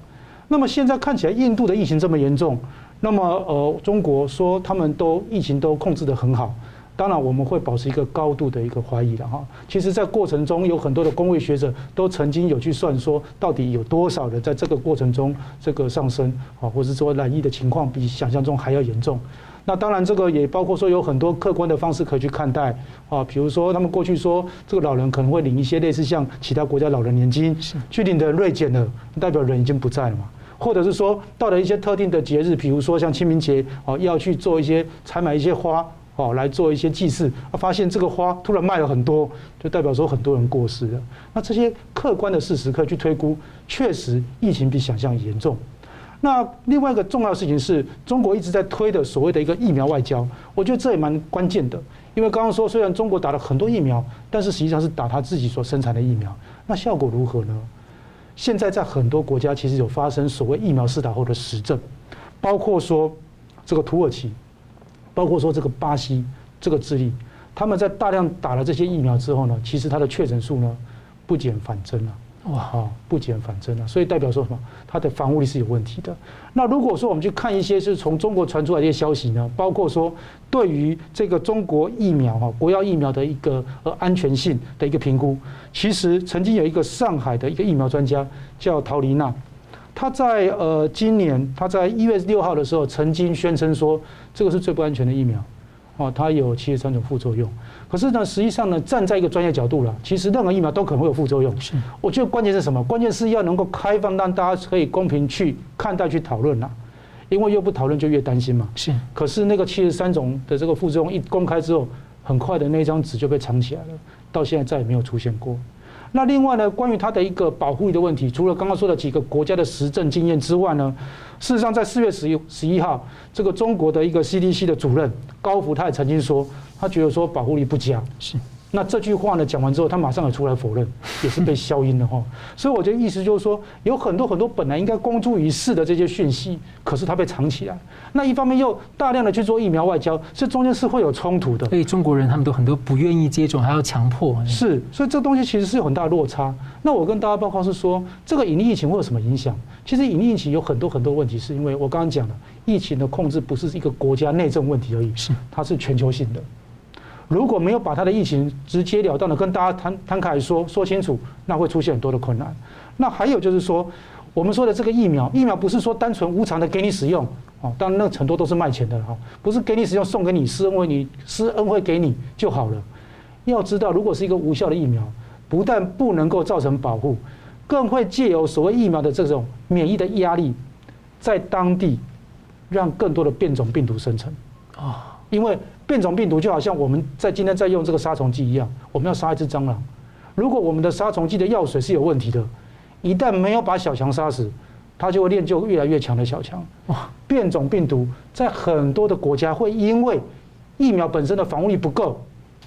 那么现在看起来，印度的疫情这么严重，那么呃，中国说他们都疫情都控制得很好，当然我们会保持一个高度的一个怀疑的哈。其实，在过程中有很多的公卫学者都曾经有去算说，到底有多少人在这个过程中这个上升啊，或者说染疫的情况比想象中还要严重。那当然，这个也包括说有很多客观的方式可以去看待啊，比如说他们过去说这个老人可能会领一些类似像其他国家老人年金，去领的锐减了，代表人已经不在了嘛。或者是说，到了一些特定的节日，比如说像清明节，哦，要去做一些采买一些花，哦，来做一些祭祀，啊，发现这个花突然卖了很多，就代表说很多人过世了。那这些客观的事实可以去推估，确实疫情比想象严重。那另外一个重要的事情是中国一直在推的所谓的一个疫苗外交，我觉得这也蛮关键的，因为刚刚说虽然中国打了很多疫苗，但是实际上是打他自己所生产的疫苗，那效果如何呢？现在在很多国家其实有发生所谓疫苗施打后的实证，包括说这个土耳其，包括说这个巴西、这个智利，他们在大量打了这些疫苗之后呢，其实它的确诊数呢不减反增了。哇哈，不减反增了，所以代表说什么？它的防护力是有问题的。那如果说我们去看一些是从中国传出来的一些消息呢，包括说对于这个中国疫苗哈国药疫苗的一个呃安全性的一个评估，其实曾经有一个上海的一个疫苗专家叫陶丽娜，他在呃今年他在一月六号的时候曾经宣称说这个是最不安全的疫苗，哦，它有七十三种副作用。可是呢，实际上呢，站在一个专业角度了，其实任何疫苗都可能会有副作用。是，我觉得关键是什么？关键是要能够开放，让大家可以公平去看待、去讨论啦。因为越不讨论，就越担心嘛。是。可是那个七十三种的这个副作用一公开之后，很快的那张纸就被藏起来了，到现在再也没有出现过。那另外呢，关于它的一个保护力的问题，除了刚刚说的几个国家的实证经验之外呢，事实上在四月十一十一号，这个中国的一个 CDC 的主任高福他也曾经说。他觉得说保护力不佳，是。那这句话呢讲完之后，他马上也出来否认，*laughs* 也是被消音了哈。所以我觉得意思就是说，有很多很多本来应该公诸于世的这些讯息，可是它被藏起来。那一方面又大量的去做疫苗外交，这中间是会有冲突的。所以中国人他们都很多不愿意接种，还要强迫。是，所以这东西其实是有很大的落差。那我跟大家报告是说，这个隐匿疫情会有什么影响？其实隐匿疫情有很多很多问题，是因为我刚刚讲了，疫情的控制不是一个国家内政问题而已，是它是全球性的。如果没有把他的疫情直截了当的跟大家摊摊开来说说清楚，那会出现很多的困难。那还有就是说，我们说的这个疫苗，疫苗不是说单纯无偿的给你使用，哦，当然那很多都是卖钱的哈，不是给你使用送给你施恩惠你施恩惠给你就好了。要知道，如果是一个无效的疫苗，不但不能够造成保护，更会借由所谓疫苗的这种免疫的压力，在当地让更多的变种病毒生成啊，因为。变种病毒就好像我们在今天在用这个杀虫剂一样，我们要杀一只蟑螂，如果我们的杀虫剂的药水是有问题的，一旦没有把小强杀死，它就会练就越来越强的小强。哇！变种病毒在很多的国家会因为疫苗本身的防护力不够，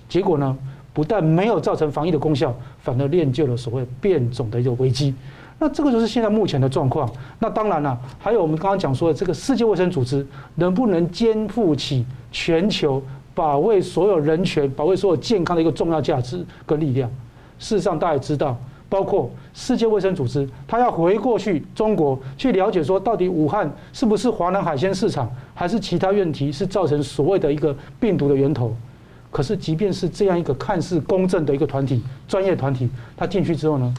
结果呢，不但没有造成防疫的功效，反而练就了所谓变种的一个危机。那这个就是现在目前的状况。那当然了，还有我们刚刚讲说的这个世界卫生组织能不能肩负起全球保卫所有人权、保卫所有健康的一个重要价值跟力量？事实上，大家也知道。包括世界卫生组织，他要回过去中国去了解，说到底武汉是不是华南海鲜市场，还是其他问题是造成所谓的一个病毒的源头？可是，即便是这样一个看似公正的一个团体、专业团体，他进去之后呢，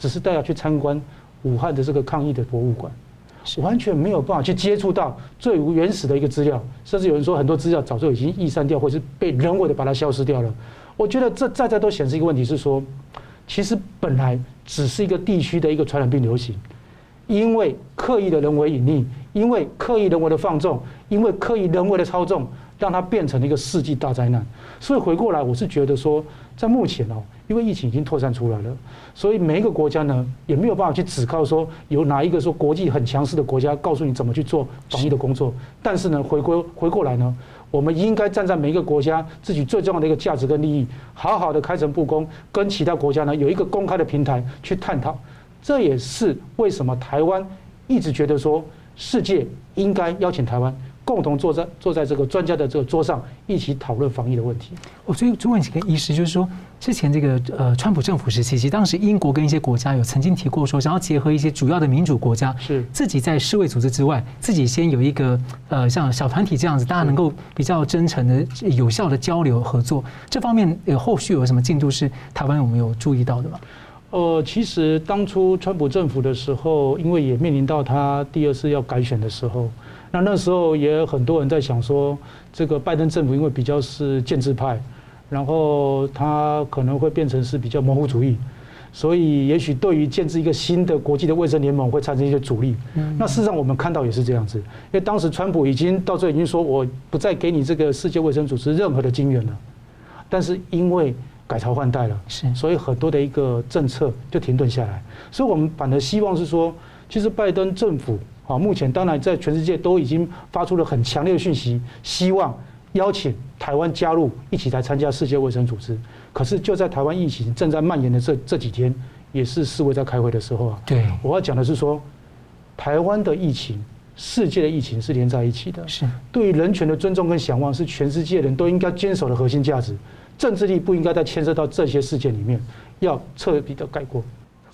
只是带他去参观武汉的这个抗疫的博物馆，完全没有办法去接触到最无原始的一个资料，甚至有人说很多资料早就已经易删掉，或是被人为的把它消失掉了。我觉得这在在都显示一个问题是说。其实本来只是一个地区的一个传染病流行，因为刻意的人为隐匿，因为刻意人为的放纵，因为刻意人为的操纵，让它变成了一个世纪大灾难。所以回过来，我是觉得说，在目前哦，因为疫情已经扩散出来了，所以每一个国家呢，也没有办法去指靠说有哪一个说国际很强势的国家告诉你怎么去做防疫的工作。但是呢，回归 *laughs* 回过来呢。我们应该站在每一个国家自己最重要的一个价值跟利益，好好的开诚布公，跟其他国家呢有一个公开的平台去探讨。这也是为什么台湾一直觉得说，世界应该邀请台湾。共同坐在坐在这个专家的这个桌上，一起讨论防疫的问题。我所以就问几个医师，就是说，之前这个呃，川普政府时期，其实当时英国跟一些国家有曾经提过说，想要结合一些主要的民主国家，是自己在世卫组织之外，自己先有一个呃，像小团体这样子，大家能够比较真诚的、有效的交流合作。这方面有后续有什么进度是台湾有没有注意到的吗？呃，其实当初川普政府的时候，因为也面临到他第二次要改选的时候。那那时候也有很多人在想说，这个拜登政府因为比较是建制派，然后他可能会变成是比较模糊主义，所以也许对于建制一个新的国际的卫生联盟会产生一些阻力。那事实上我们看到也是这样子，因为当时川普已经到这已经说我不再给你这个世界卫生组织任何的金援了，但是因为改朝换代了，是，所以很多的一个政策就停顿下来，所以我们反而希望是说，其实拜登政府。啊，目前当然在全世界都已经发出了很强烈的讯息，希望邀请台湾加入一起来参加世界卫生组织。可是就在台湾疫情正在蔓延的这这几天，也是世卫在开会的时候啊。对，我要讲的是说，台湾的疫情、世界的疫情是连在一起的。是，对于人权的尊重跟向往是全世界人都应该坚守的核心价值。政治力不应该再牵涉到这些事件里面，要彻底的改过。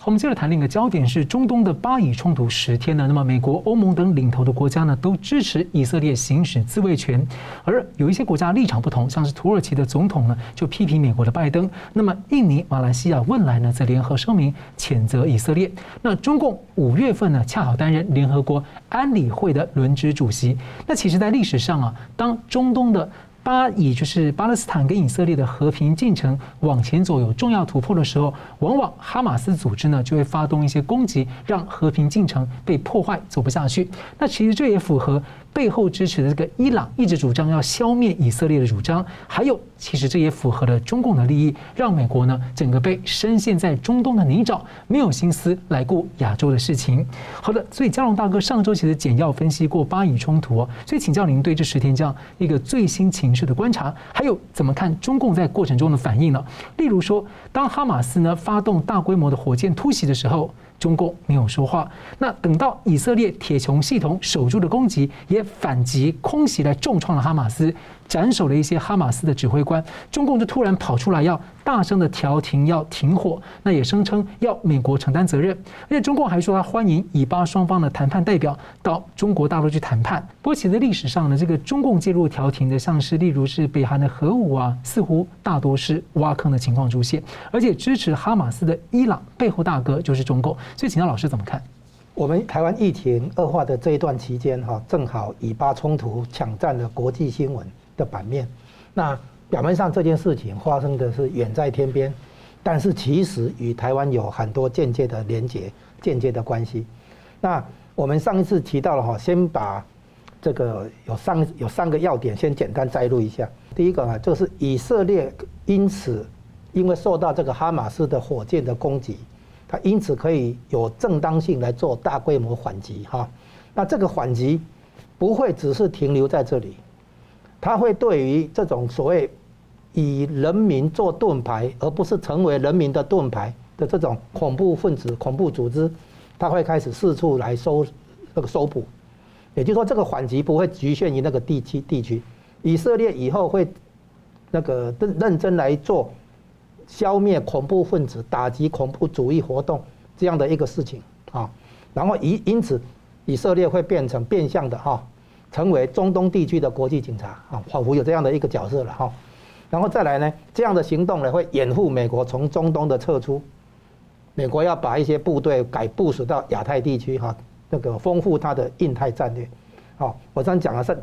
我们接着谈另一个焦点是中东的巴以冲突十天了，那么美国、欧盟等领头的国家呢，都支持以色列行使自卫权，而有一些国家立场不同，像是土耳其的总统呢就批评美国的拜登，那么印尼、马来西亚、汶莱呢则联合声明谴责以色列。那中共五月份呢恰好担任联合国安理会的轮值主席。那其实，在历史上啊，当中东的巴以就是巴勒斯坦跟以色列的和平进程往前走有重要突破的时候，往往哈马斯组织呢就会发动一些攻击，让和平进程被破坏，走不下去。那其实这也符合。背后支持的这个伊朗一直主张要消灭以色列的主张，还有其实这也符合了中共的利益，让美国呢整个被深陷在中东的泥沼，没有心思来顾亚洲的事情。好的，所以佳龙大哥上周其实简要分析过巴以冲突哦，所以请教您对这十天这样一个最新情势的观察，还有怎么看中共在过程中的反应呢？例如说，当哈马斯呢发动大规模的火箭突袭的时候。中共没有说话，那等到以色列铁穹系统守住的攻击也反击空袭来重创了哈马斯。斩首了一些哈马斯的指挥官，中共就突然跑出来要大声的调停，要停火，那也声称要美国承担责任，而且中共还说他欢迎以巴双方的谈判代表到中国大陆去谈判。不过，其实历史上呢，这个中共介入调停的，像是例如是北韩的核武啊，似乎大多是挖坑的情况出现，而且支持哈马斯的伊朗背后大哥就是中共。所以，请教老师怎么看？我们台湾疫情恶化的这一段期间，哈，正好以巴冲突抢占了国际新闻的版面，那表面上这件事情发生的是远在天边，但是其实与台湾有很多间接的连结、间接的关系。那我们上一次提到了哈，先把这个有三有三个要点先简单摘录一下。第一个啊，就是以色列因此因为受到这个哈马斯的火箭的攻击，它因此可以有正当性来做大规模反击哈。那这个反击不会只是停留在这里。他会对于这种所谓以人民做盾牌，而不是成为人民的盾牌的这种恐怖分子、恐怖组织，他会开始四处来收那个搜捕。也就是说，这个反击不会局限于那个地区地区。以色列以后会那个认认真来做消灭恐怖分子、打击恐怖主义活动这样的一个事情啊。然后以因此，以色列会变成变相的哈，成为中东地区的国际警察啊，仿佛有这样的一个角色了哈。然后再来呢，这样的行动呢，会掩护美国从中东的撤出。美国要把一些部队改部署到亚太地区哈。那个丰富它的印太战略，好，我这样讲了是，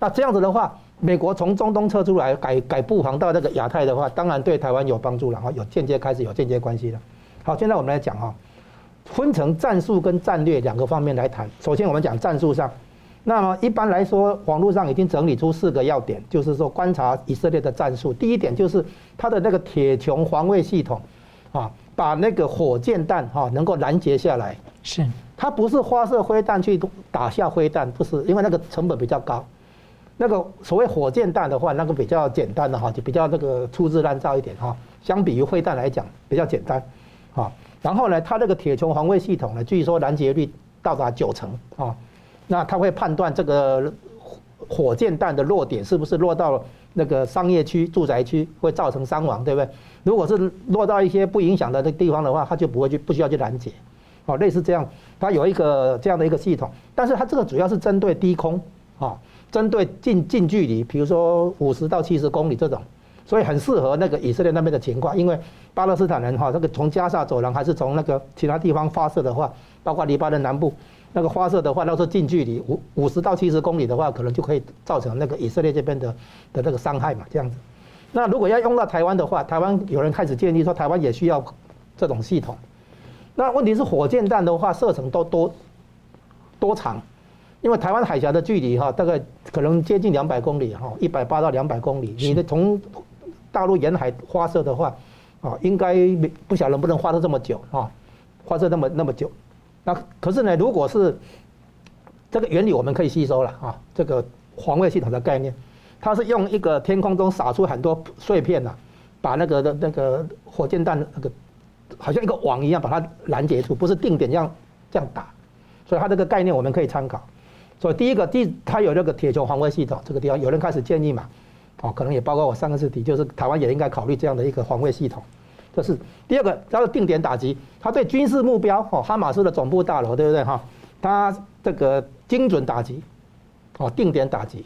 那这样子的话，美国从中东撤出来，改改布防到那个亚太的话，当然对台湾有帮助了哈，有间接开始有间接关系了。好，现在我们来讲哈，分成战术跟战略两个方面来谈。首先我们讲战术上，那么一般来说，网络上已经整理出四个要点，就是说观察以色列的战术。第一点就是它的那个铁穹防卫系统，啊，把那个火箭弹哈能够拦截下来。是。它不是发射灰弹去打下灰弹，不是，因为那个成本比较高。那个所谓火箭弹的话，那个比较简单的哈，就比较那个粗制滥造一点哈。相比于灰弹来讲，比较简单。啊，然后呢，它那个铁穹防卫系统呢，据说拦截率到达九成啊。那它会判断这个火箭弹的落点是不是落到那个商业区、住宅区，会造成伤亡，对不对？如果是落到一些不影响的那地方的话，它就不会去，不需要去拦截。哦，类似这样，它有一个这样的一个系统，但是它这个主要是针对低空，啊，针对近近距离，比如说五十到七十公里这种，所以很适合那个以色列那边的情况，因为巴勒斯坦人哈，这个从加沙走廊还是从那个其他地方发射的话，包括黎巴嫩南部那个发射的话，那是近距离五五十到七十公里的话，可能就可以造成那个以色列这边的的那个伤害嘛，这样子。那如果要用到台湾的话，台湾有人开始建议说，台湾也需要这种系统。那问题是火箭弹的话，射程都多多长？因为台湾海峡的距离哈，大概可能接近两百公里哈，一百八到两百公里。你的从大陆沿海发射的话，啊，应该不晓得能不能发射这么久啊？发射那么那么久。那可是呢，如果是这个原理，我们可以吸收了啊。这个防卫系统的概念，它是用一个天空中撒出很多碎片呐，把那个的那个火箭弹那个。好像一个网一样把它拦截住，不是定点这样这样打，所以它这个概念我们可以参考。所以第一个，第它有那个铁穹防卫系统，这个地方有人开始建议嘛，哦，可能也包括我上个次提，就是台湾也应该考虑这样的一个防卫系统。这是第二个，它的定点打击，它对军事目标，哦，哈马斯的总部大楼，对不对哈？它这个精准打击，哦，定点打击。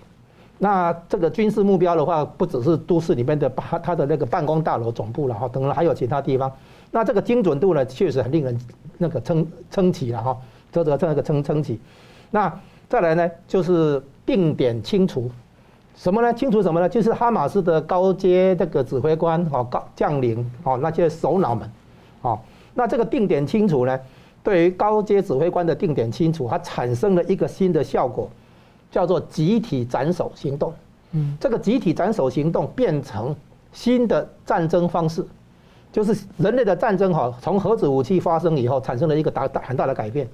那这个军事目标的话，不只是都市里面的它它的那个办公大楼总部了哈，等等还有其他地方。那这个精准度呢，确实很令人那个称称奇了哈，这个这个称称奇。那再来呢，就是定点清除，什么呢？清除什么呢？就是哈马斯的高阶这个指挥官哦，高将领哦，那些首脑们，哦，那这个定点清除呢，对于高阶指挥官的定点清除，它产生了一个新的效果，叫做集体斩首行动。嗯，这个集体斩首行动变成新的战争方式。就是人类的战争哈，从核子武器发生以后，产生了一个大大很大的改变。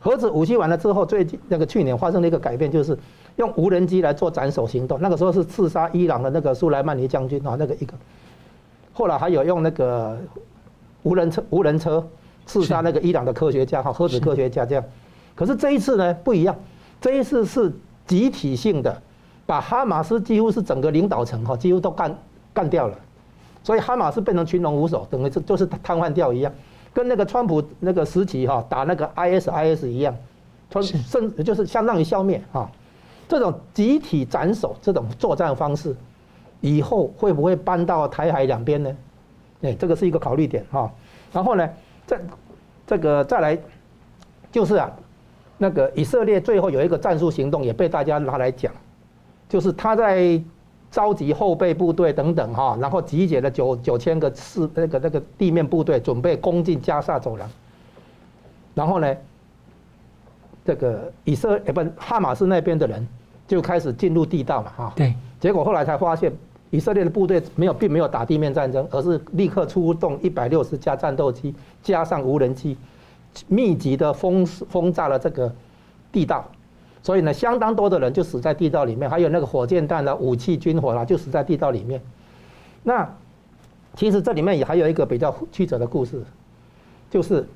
核子武器完了之后，最近那个去年发生了一个改变，就是用无人机来做斩首行动。那个时候是刺杀伊朗的那个苏莱曼尼将军啊，那个一个。后来还有用那个无人车无人车刺杀那个伊朗的科学家哈，核子科学家这样。可是这一次呢不一样，这一次是集体性的，把哈马斯几乎是整个领导层哈，几乎都干干掉了。所以哈马斯变成群龙无首，等于是就是瘫痪掉一样，跟那个川普那个时期哈打那个 ISIS 一样，甚就是相当于消灭哈。这种集体斩首这种作战方式，以后会不会搬到台海两边呢？哎，这个是一个考虑点哈。然后呢，这这个再来就是啊，那个以色列最后有一个战术行动也被大家拿来讲，就是他在。召集后备部队等等哈，然后集结了九九千个四那个那个地面部队，准备攻进加沙走廊。然后呢，这个以色列不哈马斯那边的人就开始进入地道嘛哈。对。结果后来才发现，以色列的部队没有并没有打地面战争，而是立刻出动一百六十架战斗机，加上无人机，密集的封轰炸了这个地道。所以呢，相当多的人就死在地道里面，还有那个火箭弹的武器军火啦，就死在地道里面。那其实这里面也还有一个比较曲折的故事，就是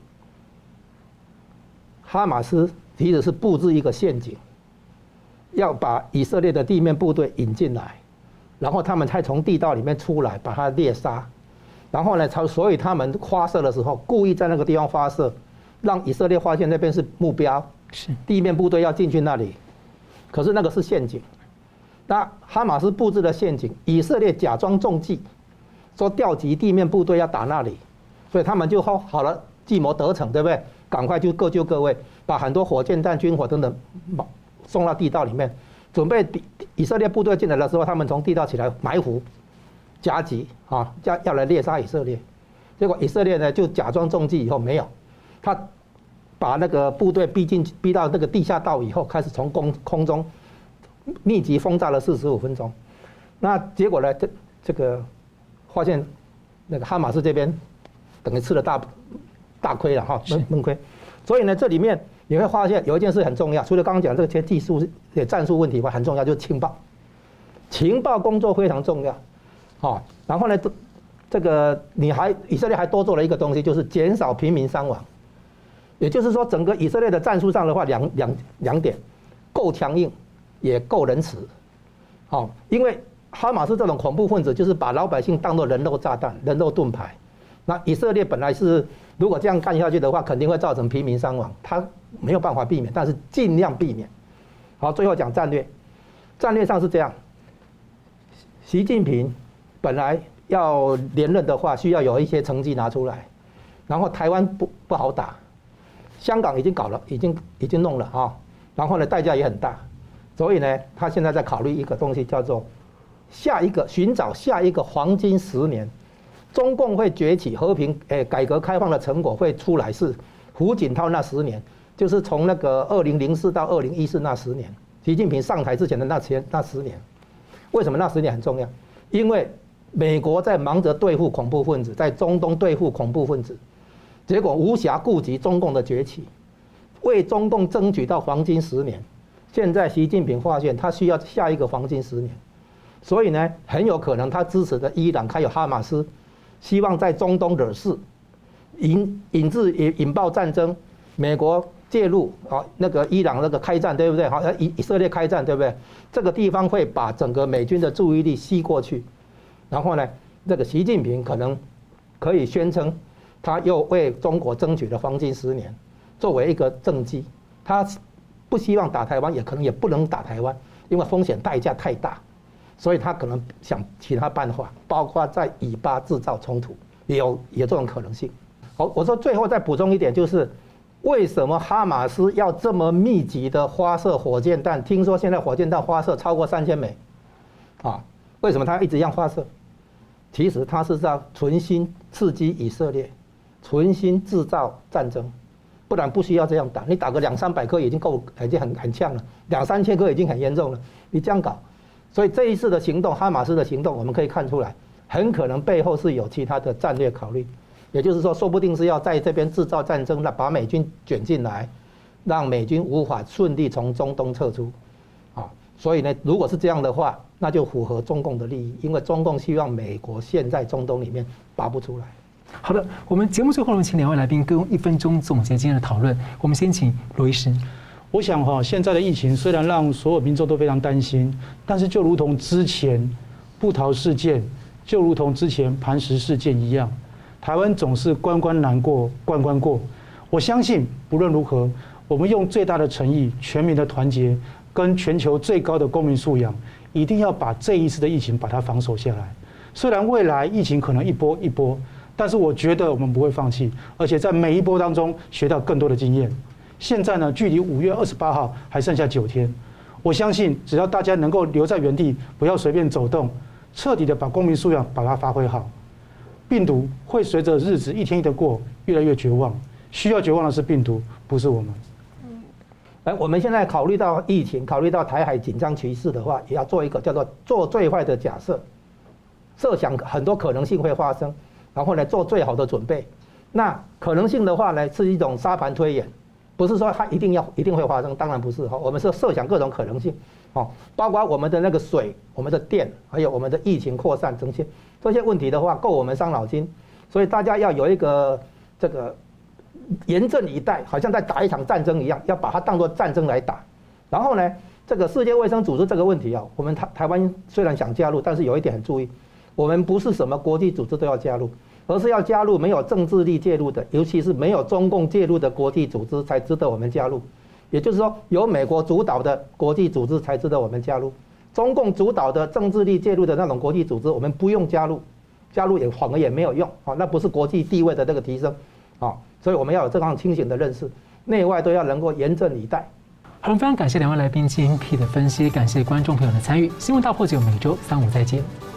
哈马斯其实是布置一个陷阱，要把以色列的地面部队引进来，然后他们才从地道里面出来把它猎杀，然后呢，所以他们发射的时候故意在那个地方发射，让以色列发现那边是目标，是地面部队要进去那里，可是那个是陷阱。那哈马斯布置的陷阱，以色列假装中计，说调集地面部队要打那里，所以他们就好好了，计谋得逞，对不对？赶快就各就各位，把很多火箭弹、军火等等送到地道里面，准备以色列部队进来的时候，他们从地道起来埋伏、夹击啊，要要来猎杀以色列。结果以色列呢就假装中计以后没有，他把那个部队逼进逼到那个地下道以后，开始从空空中。密集轰炸了四十五分钟，那结果呢？这这个发现那个哈马斯这边等于吃了大大亏了哈，闷闷亏。所以呢，这里面你会发现有一件事很重要，除了刚刚讲这个些技术、也战术问题外，很重要就是情报，情报工作非常重要。好，然后呢，这这个你还以色列还多做了一个东西，就是减少平民伤亡。也就是说，整个以色列的战术上的话，两两两点够强硬。也够仁慈，好，因为哈马斯这种恐怖分子就是把老百姓当作人肉炸弹、人肉盾牌。那以色列本来是如果这样干下去的话，肯定会造成平民伤亡，他没有办法避免，但是尽量避免。好，最后讲战略，战略上是这样：习近平本来要连任的话，需要有一些成绩拿出来，然后台湾不不好打，香港已经搞了，已经已经弄了啊，然后呢，代价也很大。所以呢，他现在在考虑一个东西，叫做下一个寻找下一个黄金十年，中共会崛起、和平诶改革开放的成果会出来，是胡锦涛那十年，就是从那个二零零四到二零一四那十年，习近平上台之前的那前那十年。为什么那十年很重要？因为美国在忙着对付恐怖分子，在中东对付恐怖分子，结果无暇顾及中共的崛起，为中共争取到黄金十年。现在习近平发现他需要下一个黄金十年，所以呢，很有可能他支持的伊朗还有哈马斯，希望在中东惹事，引引致引引爆战争，美国介入，啊，那个伊朗那个开战，对不对？好，以以色列开战，对不对？这个地方会把整个美军的注意力吸过去，然后呢，这个习近平可能可以宣称，他又为中国争取了黄金十年，作为一个政绩，他。不希望打台湾，也可能也不能打台湾，因为风险代价太大，所以他可能想其他办法，包括在以巴制造冲突，也有有这种可能性。好，我说最后再补充一点，就是为什么哈马斯要这么密集的发射火箭弹？听说现在火箭弹发射超过三千枚，啊，为什么他一直要发射？其实他是在存心刺激以色列，存心制造战争。不然不需要这样打，你打个两三百颗已经够，已经很很呛了，两三千颗已经很严重了。你这样搞，所以这一次的行动，哈马斯的行动，我们可以看出来，很可能背后是有其他的战略考虑，也就是说，说不定是要在这边制造战争，那把美军卷进来，让美军无法顺利从中东撤出，啊，所以呢，如果是这样的话，那就符合中共的利益，因为中共希望美国现在中东里面拔不出来。好的，我们节目最后呢，请两位来宾各用一分钟总结今天的讨论。我们先请罗医师。我想哈，现在的疫情虽然让所有民众都非常担心，但是就如同之前部桃事件，就如同之前磐石事件一样，台湾总是关关难过关关过。我相信不论如何，我们用最大的诚意、全民的团结，跟全球最高的公民素养，一定要把这一次的疫情把它防守下来。虽然未来疫情可能一波一波。但是我觉得我们不会放弃，而且在每一波当中学到更多的经验。现在呢，距离五月二十八号还剩下九天，我相信只要大家能够留在原地，不要随便走动，彻底的把公民素养把它发挥好，病毒会随着日子一天一天过，越来越绝望。需要绝望的是病毒，不是我们。哎，我们现在考虑到疫情，考虑到台海紧张局势的话，也要做一个叫做做最坏的假设，设想很多可能性会发生。然后呢，做最好的准备。那可能性的话呢，是一种沙盘推演，不是说它一定要一定会发生，当然不是哈，我们是设想各种可能性，哦，包括我们的那个水、我们的电，还有我们的疫情扩散这些这些问题的话，够我们伤脑筋，所以大家要有一个这个严阵以待，好像在打一场战争一样，要把它当作战争来打。然后呢，这个世界卫生组织这个问题啊，我们台台湾虽然想加入，但是有一点很注意，我们不是什么国际组织都要加入。而是要加入没有政治力介入的，尤其是没有中共介入的国际组织才值得我们加入。也就是说，由美国主导的国际组织才值得我们加入。中共主导的政治力介入的那种国际组织，我们不用加入，加入也反而也没有用啊，那不是国际地位的这个提升啊。所以我们要有这样清醒的认识，内外都要能够严阵以待。好，非常感谢两位来宾精辟的分析，感谢观众朋友的参与。新闻大破解每周三五再见。